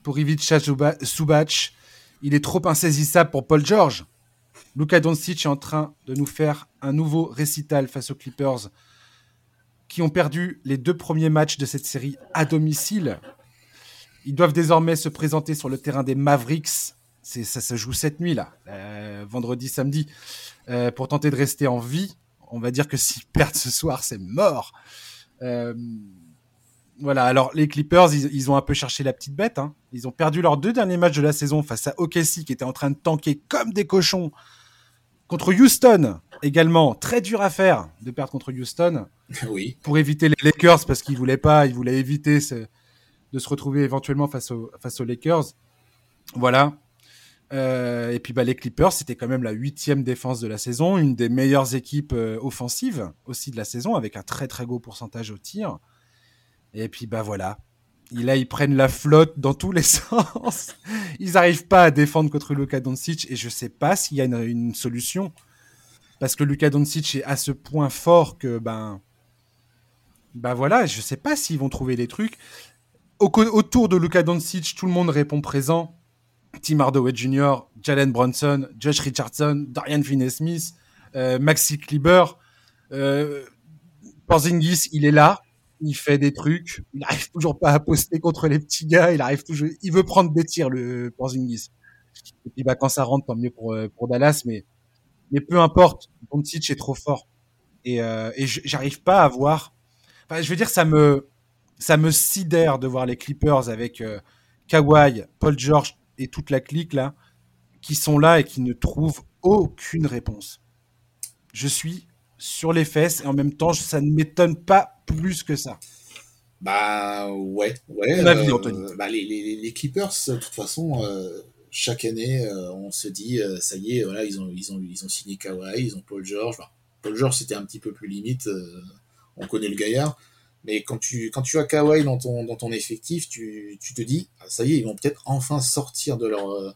pour Ivica Subac. Il est trop insaisissable pour Paul George. Luka Doncic est en train de nous faire un nouveau récital face aux Clippers qui ont perdu les deux premiers matchs de cette série à domicile. Ils doivent désormais se présenter sur le terrain des Mavericks. C'est, ça se joue cette nuit là, euh, vendredi, samedi, euh, pour tenter de rester en vie. On va dire que s'ils perdent ce soir, c'est mort. Euh, voilà, alors les Clippers, ils, ont un peu cherché la petite bête. Hein. Ils ont perdu leurs deux derniers matchs de la saison face à OKC qui était en train de tanker comme des cochons. Contre Houston également, très dur à faire de perdre contre Houston. Oui. Pour éviter les Lakers parce qu'ils voulaient pas, ils voulaient éviter de se retrouver éventuellement face, face aux Lakers. Voilà. Euh, et puis bah, les Clippers, c'était quand même la huitième défense de la saison, une des meilleures équipes euh, offensives aussi de la saison, avec un très très gros pourcentage au tir. Et puis bah voilà, là ils prennent la flotte dans tous les sens. Ils n'arrivent pas à défendre contre Luka Doncic et je sais pas s'il y a une, solution parce que Luka Doncic est à ce point fort que ben bah voilà, je sais pas s'ils vont trouver des trucs. autour de Luka Doncic, tout le monde répond présent Tim Hardaway Jr., Jalen Bronson, Josh Richardson, Dorian Finney-Smith, euh, Maxi Kleber. Euh, Porzingis, il est là, il fait des trucs, il n'arrive toujours pas à poster contre les petits gars, il arrive toujours, il veut prendre des tirs le Porzingis. Et puis bah quand ça rentre, tant mieux pour euh, pour Dallas, mais mais peu importe, Doncic est trop fort et euh, et j'arrive pas à voir. Enfin, je veux dire, ça me ça me sidère de voir les Clippers avec Kawhi, Paul George, et toute la clique là, qui sont là et qui ne trouvent aucune réponse. Je suis sur les fesses et en même temps, ça ne m'étonne pas plus que ça. Bah ouais, ouais. Euh, bah, les, les, les, Clippers, de toute façon, euh, chaque année, euh, on se dit, ça y est, voilà, ils ont, ils ont, ils ont signé Kawhi, ils ont Paul George. Paul George, c'était un petit peu plus limite. on connaît le gaillard. Mais quand tu, quand tu as Kawhi dans ton, dans ton effectif, tu, tu te dis, ah, ça y est, ils vont peut-être enfin sortir de leur,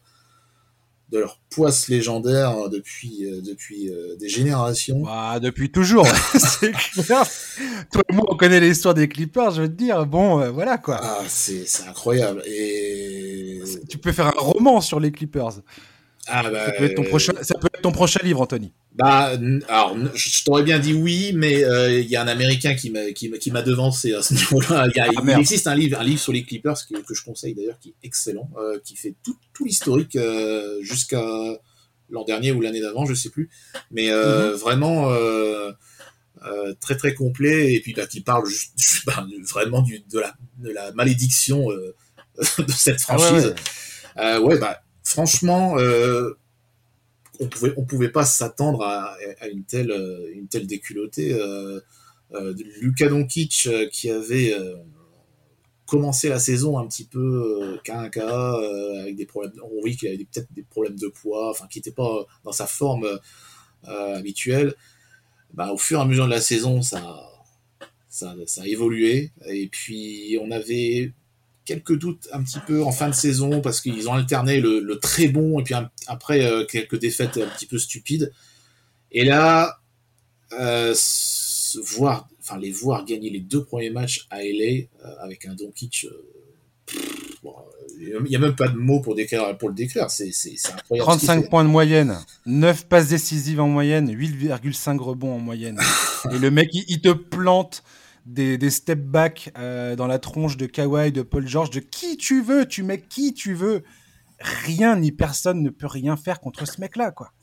de leur poisse légendaire depuis, euh, depuis euh, des générations. Bah, depuis toujours, c'est clair. Toi et moi, on connaît l'histoire des Clippers, je veux te dire. Bon, euh, voilà quoi. Ah, c'est incroyable. Et... Tu peux faire un roman sur les Clippers. Ah, bah, ça, peut être ton prochain, ça peut être ton prochain livre, Anthony. Bah, alors, je t'aurais bien dit oui, mais euh, il y a un Américain qui m'a qui, qui m'a devancé à ce niveau-là. Il, ah, existe un livre, un livre sur les Clippers que, que je conseille d'ailleurs, qui est excellent, euh, qui fait tout, tout l'historique euh, jusqu'à l'an dernier ou l'année d'avant, je sais plus, mais mhm. vraiment très très complet et puis bah, qui parle juste, bah, vraiment du, de, la, de la malédiction de cette ah franchise. ouais, bah franchement on pouvait on pouvait pas s'attendre à, une telle une telle déculottée. Euh, euh, euh, qui avait commencé la saison un petit peu qu'un cas avec des problèmes on vit qu'il avait peut-être des problèmes de poids enfin qui n'était pas dans sa forme habituelle bah, au fur et à mesure de la saison ça ça, ça a évolué et puis on avait quelques doutes un petit peu en fin de saison parce qu'ils ont alterné le, très bon et puis après euh, quelques défaites un petit peu stupides. Et là, euh, voir, enfin les voir gagner les deux premiers matchs à LA euh, avec un Doncic, il n'y a même pas de mots pour décrire pour le décrire. C'est incroyable. 35 points de moyenne, 9 passes décisives en moyenne, 8,5 rebonds en moyenne. et le mec, il te plante des, step back euh, dans la tronche de Kawhi, de Paul George, de qui tu veux, tu mets qui tu veux. Rien ni personne ne peut rien faire contre ce mec-là, quoi.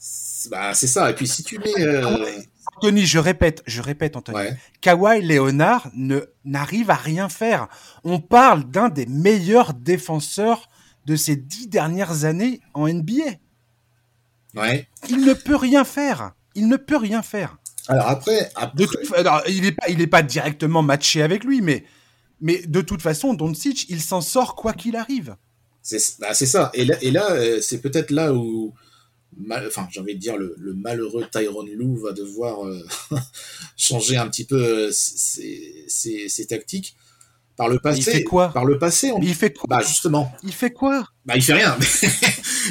Bah, c'est ça. Et puis si tu mets. Euh, Anthony, je répète, je répète, Anthony. Kawhi Leonard ne n'arrive à rien faire. On parle d'un des meilleurs défenseurs de ces dix dernières années en NBA. Ouais. Il ne peut rien faire. Il ne peut rien faire. Alors après, il n'est pas, il est pas directement matché avec lui, mais, mais de toute façon, Doncic, il s'en sort quoi qu'il arrive. C'est bah, ça. Et là, et là euh, c'est peut-être là où, enfin, j'ai envie de dire, le, malheureux Tyron Lou va devoir euh, changer un petit peu euh, ses, ses tactiques par le passé. Il fait quoi Par le passé, on... Il fait quoi Bah justement. Il fait quoi Bah il fait rien.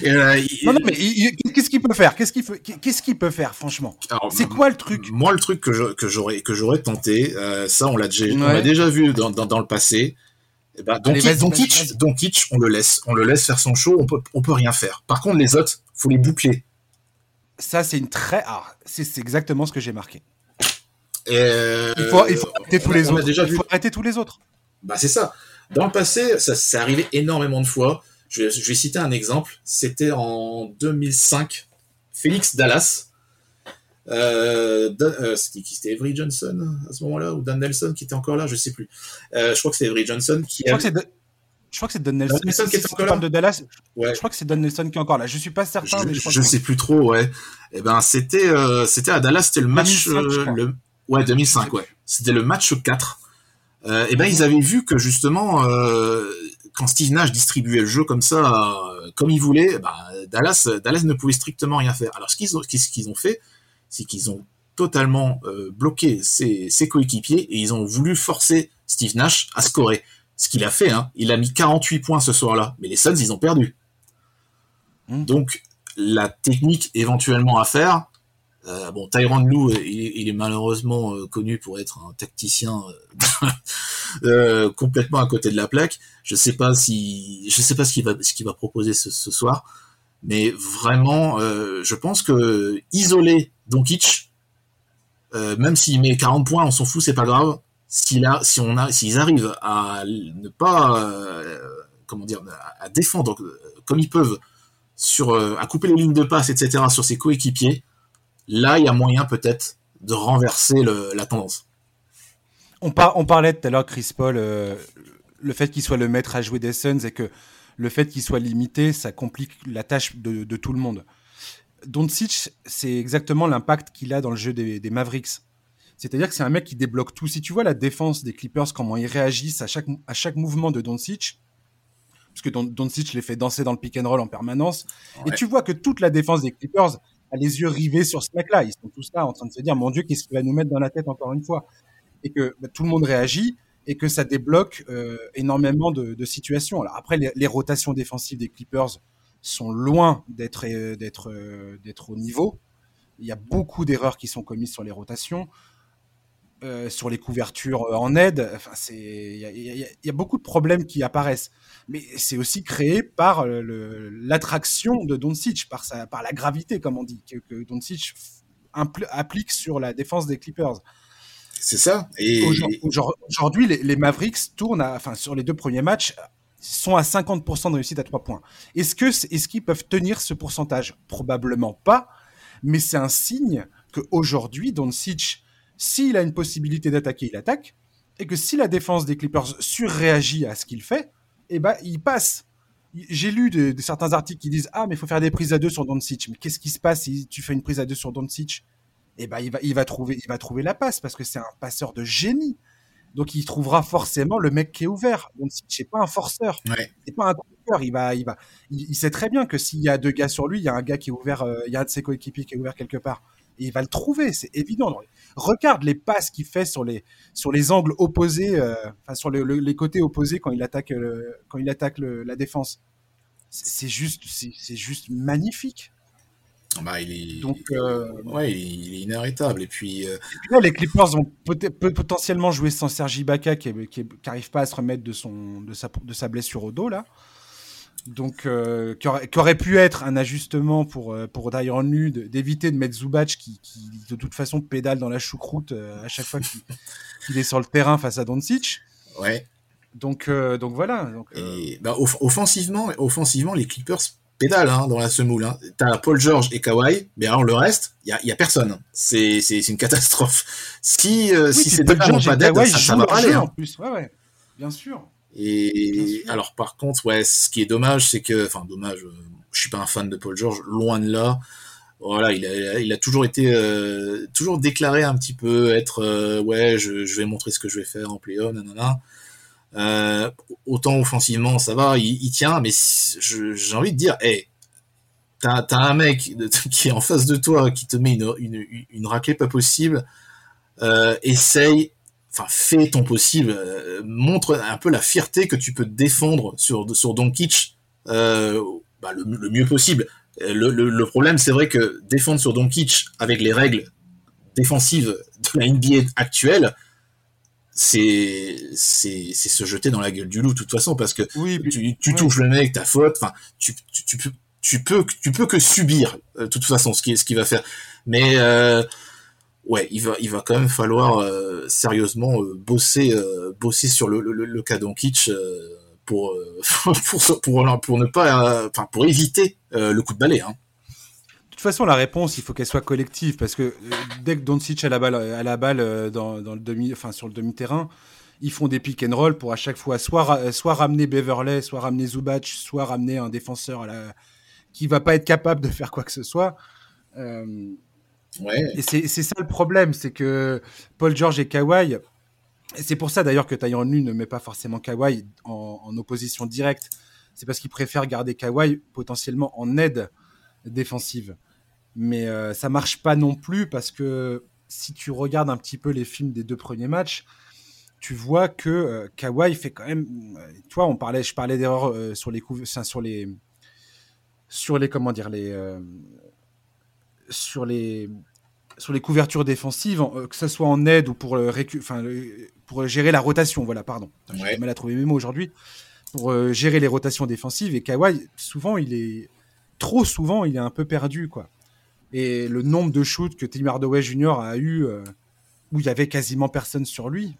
Euh, non non mais qu'est-ce qu'il peut faire? Qu'est-ce qu'il qu'est-ce qu'il peut faire franchement? C'est quoi le truc? Moi le truc que j'aurais que j'aurais tenté, euh, ça on l'a déjà on l'a déjà vu dans, dans, le passé. Eh ben, donc Doncic, on le laisse, on le laisse faire son show, on peut on peut rien faire. Par contre les autres, faut les boucler. Ça c'est une très ah, c'est exactement ce que j'ai marqué. Euh, il faut, il faut arrêter tous les autres. Déjà il faut arrêter tous les autres. Bah c'est ça. Dans le passé, ça s'est arrivé énormément de fois. Je, vais citer un exemple. C'était en 2005, Félix Dallas. Euh, euh, c'était qui? C'était Avery Johnson à ce moment-là? Ou Dan Nelson qui était encore là? Je sais plus. Euh, je crois que c'est Avery Johnson qui. Je crois, que je crois que c'est Don Nelson. qui est encore là? de Dallas. Ouais. Je crois que c'est Don Nelson qui est encore là. Je suis pas certain, je, mais je, crois je sais plus trop. Ouais. Et eh ben c'était c'était à Dallas, c'était le match le ouais 2005 ouais. C'était le match 4 euh, et eh ben ils avaient vu que justement euh, quand Steve Nash distribuait le jeu comme ça, euh, comme il voulait, bah, Dallas, Dallas ne pouvait strictement rien faire. Alors ce qu'ils ont, ce qu'ils ont fait, c'est qu'ils ont totalement euh, bloqué ses, ses, coéquipiers et ils ont voulu forcer Steve Nash à scorer. Ce qu'il a fait, hein, il a mis 48 points ce soir-là, mais les Suns ils ont perdu. Mmh. Donc la technique éventuellement à faire, euh, bon, Tyron Lou, euh, il, est malheureusement euh, connu pour être un tacticien complètement à côté de la plaque. Je sais pas si, je sais pas ce qu'il va, ce qu'il va proposer ce, soir, mais vraiment, je pense que isoler Doncic, même s'il met 40 points, on s'en fout, c'est pas grave. Si a, si on a, s'ils arrivent à ne pas, comment dire, à défendre comme ils peuvent sur, à couper les lignes de passe, etc. sur ses coéquipiers là, il y a moyen peut-être de renverser la tendance. On, on, parlait tout à l'heure, Chris Paul, euh, le fait qu'il soit le maître à jouer des Suns et que le fait qu'il soit limité, ça complique la tâche de, tout le monde. Doncic, c'est exactement l'impact qu'il a dans le jeu des, Mavericks. C'est-à-dire que c'est un mec qui débloque tout. Si tu vois la défense des Clippers, comment ils réagissent à chaque, à chaque mouvement de Doncic, parce que Doncic les fait danser dans le pick and roll en permanence, et tu vois que toute la défense des Clippers, les yeux rivés sur ce mec-là. Ils sont tous là en train de se dire, mon Dieu, qu'est-ce qu'il va nous mettre dans la tête encore une fois? Et que bah, tout le monde réagit et que ça débloque euh, énormément de, situations. Alors après, les, rotations défensives des Clippers sont loin d'être euh, euh, d'être au niveau. Il y a beaucoup d'erreurs qui sont commises sur les rotations. Euh, sur les couvertures euh, en aide. Enfin, c'est il y, a beaucoup de problèmes qui apparaissent, mais c'est aussi créé par euh, l'attraction de Doncic, par sa, par la gravité, comme on dit, que, que Doncic applique sur la défense des Clippers. C'est ça. Et aujourd'hui, les, Mavericks tournent, enfin sur les deux premiers matchs, sont à 50% de réussite à trois points. Est-ce que est-ce qu'ils peuvent tenir ce pourcentage? Probablement pas, mais c'est un signe que aujourd'hui Doncic s'il a une possibilité d'attaquer, il attaque. Et que si la défense des Clippers surréagit à ce qu'il fait, eh ben, il passe. J'ai lu de, certains articles qui disent Ah, mais il faut faire des prises à deux sur Doncic. Mais qu'est-ce qui se passe si tu fais une prise à deux sur Doncic? Eh ben, il va, il, va trouver, il va trouver la passe parce que c'est un passeur de génie. Donc, il trouvera forcément le mec qui est ouvert. Doncic n'est pas un forceur. Ouais. C'est pas un truqueur. Il, va, il, va, il, sait très bien que s'il y a deux gars sur lui, il y a un gars qui est ouvert, euh, il y a un de ses coéquipiers qui est ouvert quelque part. Et il va le trouver, c'est évident. Regarde les passes qu'il fait sur les, sur les angles opposés, euh, enfin sur les côtés opposés quand il attaque, quand il attaque la défense. C'est juste, c'est juste magnifique. Bah, il est, Donc, euh, ouais, il est inarrêtable. Et puis, euh, les Clippers vont peut potentiellement jouer sans Sergi Ibaka qui n'arrive pas à se remettre de, son, de, sa, de sa blessure au dos là donc euh, qui, aurait, pu être un ajustement pour euh, pour Tyron Lu d'éviter de mettre Zubac qui, de toute façon pédale dans la choucroute euh, à chaque fois qu'il est sur le terrain face à Doncic. Ouais. Donc donc voilà. Donc, et, bah, offensivement offensivement les Clippers pédalent hein, dans la semoule. Hein. T'as Paul George et Kawhi, mais alors le reste, il y a, y a, personne. C'est une catastrophe. Si si c'est deux pas d'aide, ça, ça va pas aller. Hein. En plus, ouais, ouais, bien sûr. Et alors par contre, ouais, ce qui est dommage, c'est que, enfin dommage, euh, je suis pas un fan de Paul George, loin de là. Voilà, il a, il a toujours été, euh, toujours déclaré un petit peu être, euh, ouais, je, je, vais montrer ce que je vais faire en play-off, nanana. Euh, autant offensivement, ça va, il, il tient, mais j'ai envie de dire, hey, t'as as un mec qui est en face de toi, qui te met une, une, une raclée pas possible, essaye enfin fais ton possible, euh, montre un peu la fierté que tu peux défendre sur sur Doncic euh, bah, le, mieux possible. Euh, le, le, problème, c'est vrai que défendre sur Doncic avec les règles défensives de la NBA actuelle, c'est c'est se jeter dans la gueule du loup de toute façon parce que oui, tu, tu touches le mec, ta faute, enfin tu, tu, tu, peux tu peux tu peux que subir de toute façon ce qui ce qui va faire. Mais euh, ouais, il va, il va quand même falloir euh, sérieusement euh, bosser, euh, bosser sur le, le, le cas Doncic pour, pour, pour, pour, ne pas, enfin, pour éviter le coup de balai. Hein. De toute façon, la réponse, il faut qu'elle soit collective parce que dès que Doncic a la balle, a la balle dans, dans le demi, enfin, sur le demi-terrain, ils font des pick and roll pour à chaque fois soit, soit ramener Beverley, soit ramener Zubac, soit ramener un défenseur à la... qui va pas être capable de faire quoi que ce soit. Euh, et c'est ça le problème, c'est que Paul George et Kawhi, c'est pour ça d'ailleurs que Tyron Lu ne met pas forcément Kawhi en, opposition directe. C'est parce qu'il préfère garder Kawhi potentiellement en aide défensive. Mais euh, ça marche pas non plus parce que si tu regardes un petit peu les films des deux premiers matchs, tu vois que euh, Kawhi fait quand même. Euh, tu vois, on parlait, je parlais d'erreurs euh, sur les sur les sur les comment dire les sur les sur les couvertures défensives, euh, que ce soit en aide ou pour, euh, enfin, pour gérer la rotation. Voilà, pardon. J'ai mal à trouver mes mots aujourd'hui. Pour euh, gérer les rotations défensives. Et Kawhi, souvent, il est. Trop souvent, il est un peu perdu, quoi. Et le nombre de shoots que Tim Hardaway Jr. a eu, où il y avait quasiment personne sur lui,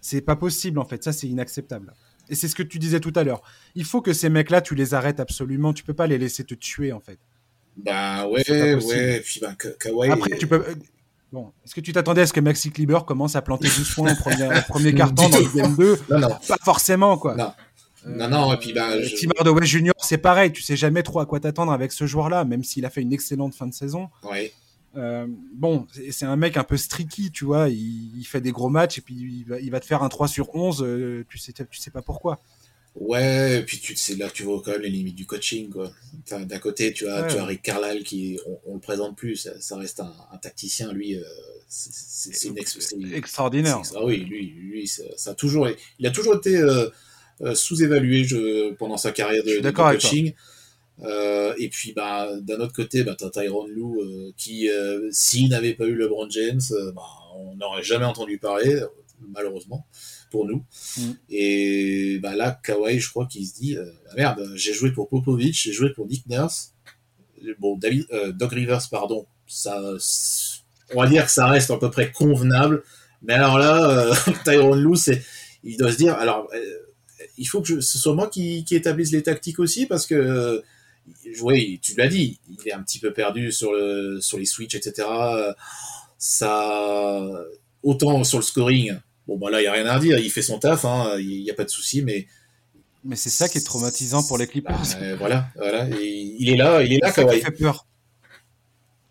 c'est pas possible, en fait. Ça, c'est inacceptable. Et c'est ce que tu disais tout à l'heure. Il faut que ces mecs-là, tu les arrêtes absolument. Tu peux pas les laisser te tuer, en fait. Bah ouais, ouais. Puis bah, Kawhi. Après, tu peux. Euh, bon, est-ce que tu t'attendais à ce que Maxi Kleber commence à planter 12 points au premier, premier carton dans le game 2 Non, non. Pas forcément, quoi. Non. non, non, et puis bah. Euh, je... Tim Hardaway Jr., c'est pareil, tu sais jamais trop à quoi t'attendre avec ce joueur-là, même s'il a fait une excellente fin de saison. Ouais. Euh, bon, c'est un mec un peu streaky, tu vois, il, il, fait des gros matchs et puis il va, il va te faire un 3 sur 11, euh, tu, sais, tu sais pas pourquoi. Ouais, et puis tu c'est là que tu vois quand même les limites du coaching. quoi. D'un côté, tu as, tu as Rick Carlisle qui, on, on le présente plus, ça, ça reste un, un, tacticien, lui, euh, c'est une ex extraordinaire. Ah oui, lui, lui ça, ça, a toujours, il a toujours été euh, euh sous-évalué pendant sa carrière de, de coaching. Euh, et puis, bah, d'un autre côté, bah, t'as Tyron Lou euh, qui, s'il n'avait pas eu LeBron James, bah, on n'aurait jamais entendu parler, malheureusement pour nous. Mm. Et bah, là, Kawhi, je crois qu'il se dit ah, merde, j'ai joué pour Popovic, j'ai joué pour Nick Nurse. Bon, David, Doc Rivers, pardon, ça, on va dire que ça reste à peu près convenable. Mais alors là, Tyron Lou, c'est, il doit se dire alors il faut que ce soit moi qui, qui établisse les tactiques aussi parce que oui, tu l'as dit, il est un petit peu perdu sur, le, sur les switches, etc. Ça, autant sur le scoring, bon, bah là, il n'y a rien à dire, il fait son taf, hein, il n'y a pas de souci, mais. Mais c'est ça qui est traumatisant pour les Clippers. Bah, voilà, voilà. il est là, il est là, Kawhi. fait peur.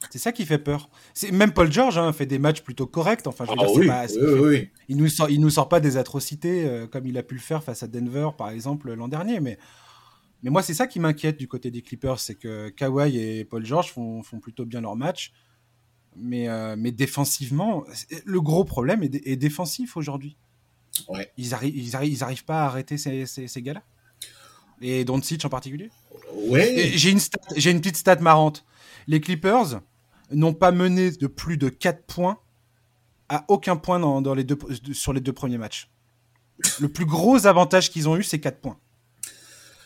C'est ça qui fait peur. Même Paul George hein, fait des matchs plutôt corrects. Enfin, je veux ah, dire, oui, pas, oui, oui, il, nous sort, il nous sort pas des atrocités euh, comme il a pu le faire face à Denver, par exemple, l'an dernier. Mais mais moi, c'est ça qui m'inquiète du côté des Clippers, c'est que Kawhi et Paul George font, font plutôt bien leur match. Mais, euh, mais défensivement, le gros problème est, défensif aujourd'hui. Ouais. Ils n'arrivent ils arrivent, ils arrivent pas à arrêter ces, ces, ces gars-là. Et Doncic en particulier. Ouais. J'ai une, une petite stat marrante. Les Clippers n'ont pas mené de plus de 4 points à aucun point dans, dans les deux, sur les deux premiers matchs. Le plus gros avantage qu'ils ont eu, c'est 4 points.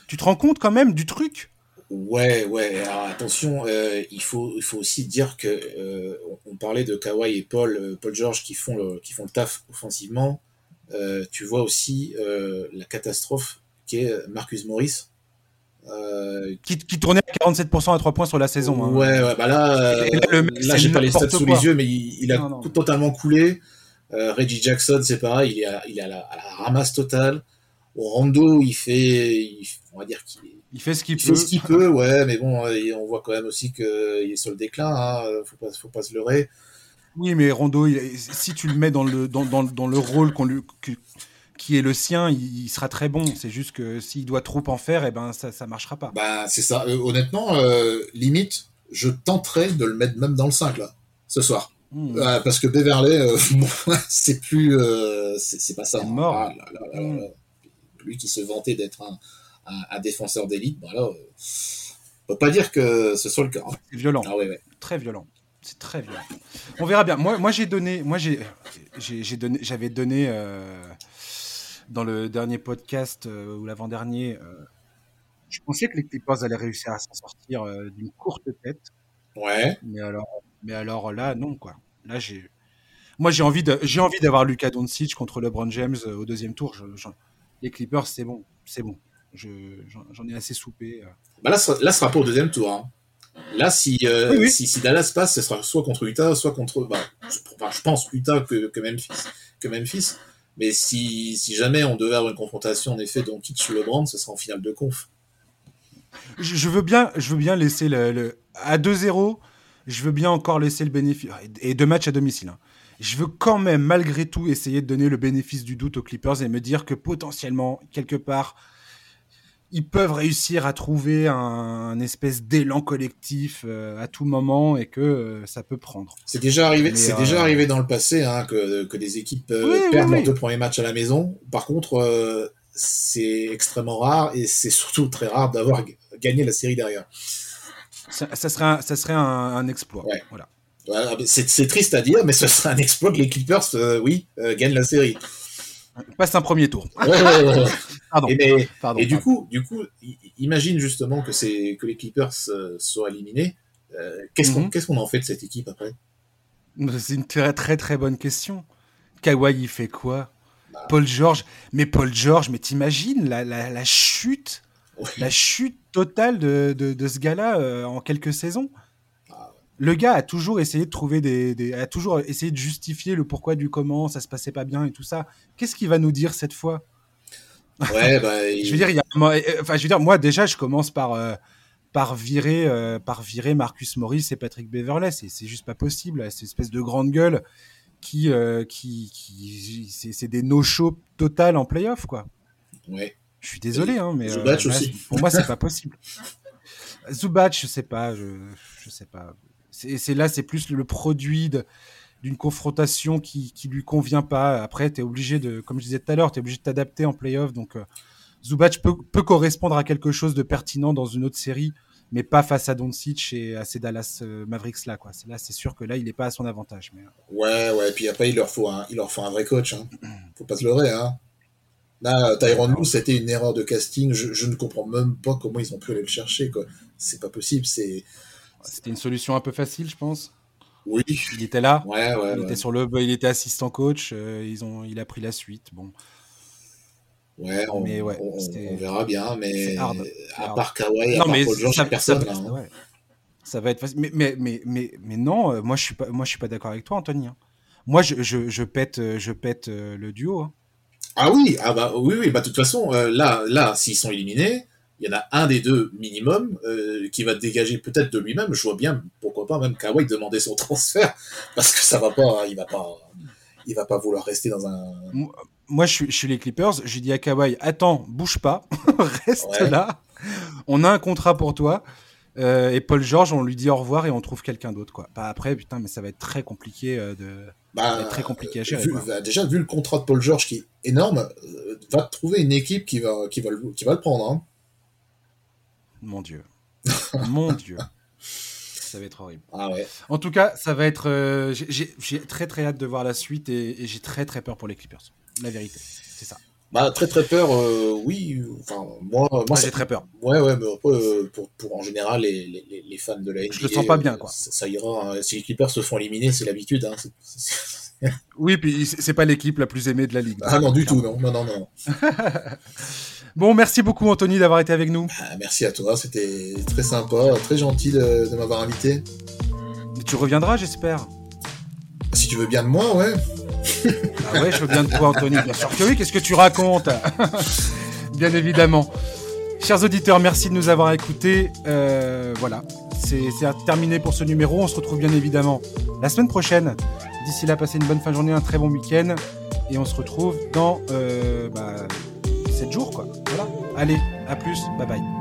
Tu te rends compte quand même du truc? Ouais, ouais. Alors attention, euh, il faut il faut aussi dire que euh, on, parlait de Kawhi et Paul euh, Paul George qui font le qui font le taf offensivement. Tu vois aussi la catastrophe qui est Marcus Morris. Qui, qui, tournait à 47% à 3 points sur la saison. Hein. Ouais, ouais, bah là, là, là j'ai pas les stats sous les yeux, mais il, il a non, non. totalement coulé. Reggie Jackson, c'est pareil, il est à, il est à la, à la ramasse totale. Au Rando, il fait, il, on va dire qu'il il fait ce qu'il peut. fait ce qu'il peut, ouais, mais bon, on voit quand même aussi qu'il est sur le déclin, hein, faut pas, faut pas se leurrer. Oui, mais Rondo, il, si tu le mets dans le, dans, dans, dans le rôle qu'on lui, qui est le sien, il, il sera très bon. C'est juste que s'il doit trop en faire, et eh ben ça, ça marchera pas. Bah, c'est ça. Euh, honnêtement, euh, limite, je tenterais de le mettre même dans le 5 là, ce soir. Mmh. Euh, parce que Beverley, euh, c'est plus, euh, c'est pas ça. Mort. Ah, là, là, mmh. Lui qui se vantait d'être un, un, un défenseur d'élite, bon alors, euh, on peut pas dire que ce soit le cas. Hein. C'est violent. Ah ouais, ouais. Très violent. C'est très violent. On verra bien. Moi, moi j'ai donné, moi j'ai, j'ai donné, j'avais donné euh, dans le dernier podcast euh, ou l'avant-dernier, euh, je pensais que les Clippers allaient réussir à s'en sortir d'une courte tête. Ouais. Mais alors, mais alors là, non quoi. Là, j'ai, moi j'ai envie de, j'ai envie d'avoir Luka Doncic contre LeBron James au deuxième tour. Je, je, les Clippers, c'est bon, c'est bon j'en ai assez soupé. Euh. Bah là, ce, sera pas au deuxième tour. Hein. Là, si, euh, oui, oui. si, si, Dallas passe, ce sera soit contre Utah, soit contre. Bah, je, enfin, je pense Utah que, que, Memphis, que Memphis. Mais si, si jamais on devait avoir une confrontation, en effet, Doncic LeBron, ce sera en finale de conf. Je, je veux bien, je veux bien laisser le, le à 2-0. Je veux bien encore laisser le bénéfice et deux matchs à domicile. Hein. Je veux quand même, malgré tout, essayer de donner le bénéfice du doute aux Clippers et me dire que potentiellement, quelque part, ils peuvent réussir à trouver un, un espèce d'élan collectif euh, à tout moment et que euh, ça peut prendre. C'est déjà arrivé, c'est euh... déjà arrivé dans le passé hein, que, que des équipes euh, oui, perdent oui, leurs oui. deux premiers matchs à la maison. Par contre, euh, c'est extrêmement rare et c'est surtout très rare d'avoir gagné la série derrière. Ça, ça serait un, ça serait un, un exploit. Ouais. Voilà. voilà c'est triste à dire, mais ce serait un exploit que les Clippers, oui, gagnent la série passe un premier tour. Ouais, ouais, ouais. pardon. Et, mais, pardon, et du coup, du coup, imagine justement que c'est que les Clippers euh, soient éliminés. Euh, qu'est-ce qu'on mm -hmm. qu'est-ce qu'on en fait de cette équipe après? C'est une très très très bonne question. Kawhi il fait quoi? Bah. Paul George, mais Paul George, mais t'imagines la, la, la, chute, la chute totale de, de, de ce gars-là euh, en quelques saisons? Le gars a toujours essayé de trouver des, des, a toujours essayé de justifier le pourquoi du comment ça se passait pas bien et tout ça. Qu'est-ce qu'il va nous dire cette fois? Ouais, bah, il... je veux dire, il y a, enfin, je veux dire, moi déjà, je commence par euh, par virer euh, par virer Marcus Morris et Patrick Beverley. C'est juste pas possible. Cette espèce de grande gueule qui euh, qui, qui c'est des no-show total en playoff quoi. Ouais. Je suis désolé, hein, mais Zubac aussi. pour moi, c'est pas possible. Zubac, je sais pas, je, je sais pas. C'est là, c'est plus le produit d'une confrontation qui, qui lui convient pas. Après, tu es obligé de, comme je disais tout à l'heure, tu es obligé de t'adapter en playoff. Donc, Zubac peut, correspondre à quelque chose de pertinent dans une autre série, mais pas face à Doncic et à ces Dallas Mavericks là. Quoi. Là, c'est sûr que là, il n'est pas à son avantage. Mais... Ouais, ouais. Et puis après, il leur faut un, il leur faut un vrai coach. Hein. Faut pas se leurrer. Hein. Là, Tyron Lue, c'était une erreur de casting. Je, je, ne comprends même pas comment ils ont pu aller le chercher. Quoi. C'est pas possible. C'est. C'était une solution un peu facile, je pense. Oui. Il était là. Ouais, ouais. Il ouais. était sur le, il était assistant coach. Euh, ils ont, il a pris la suite. Bon. Ouais, on, mais ouais, on, on, verra bien, mais hard, à hard. part Kawhi, à non, part mais Paul George, ça, personne ça. Hein. Ça va être facile. Mais, mais, mais, mais, mais non, euh, moi je suis pas, moi je suis pas d'accord avec toi, Anthony. Hein. Moi, je, je, je, pète, euh, je pète euh, le duo. Hein. Ah oui, ah bah oui, oui, bah de toute façon, euh, là, là, s'ils sont éliminés, il y en a un des deux minimum euh, qui va dégager peut-être de lui-même. Je vois bien, pourquoi pas même Kawhi demander son transfert parce que ça va pas, il va pas, il va pas vouloir rester dans un. Moi, je suis, je suis les Clippers. J'ai dit à Kawhi, attends, bouge pas, reste ouais. là. On a un contrat pour toi. Euh, et Paul George, on lui dit au revoir et on trouve quelqu'un d'autre, quoi. Bah, après, putain, mais ça va être très compliqué euh, de. Bah, très compliqué à gérer. Vu, bah, déjà, vu le contrat de Paul George qui est énorme, va trouver une équipe qui va, qui va, le, qui va le prendre. Hein. Mon Dieu. Mon Dieu. Ça va être horrible. Ah ouais. En tout cas, ça va être. Euh, j'ai très très hâte de voir la suite et, et j'ai très très peur pour les Clippers. La vérité, c'est ça. Bah, très très peur, euh, oui. Enfin, moi, moi ah, j'ai très peur. Ouais, ouais, mais euh, pour, pour en général, les, les, les fans de la NBA. Je le sens pas bien, quoi. Ça, ça ira. Hein. Si les Clippers se font éliminer, c'est l'habitude. Hein. oui, puis c'est pas l'équipe la plus aimée de la ligue. Ah non, du tout, non. Non, non, non. bon, merci beaucoup, Anthony, d'avoir été avec nous. Ah, merci à toi. C'était très sympa, très gentil de, de m'avoir invité. Tu reviendras, j'espère. Si tu veux bien de moi, ouais. Ah ouais, je veux bien de toi, Anthony. Bien sûr que oui, qu'est-ce que tu racontes? Bien évidemment. Chers auditeurs, merci de nous avoir écoutés. Euh, voilà, c'est terminé pour ce numéro. On se retrouve bien évidemment la semaine prochaine. D'ici là, passez une bonne fin de journée, un très bon week-end. Et on se retrouve dans euh, bah, 7 jours, quoi. Allez, à plus. Bye bye.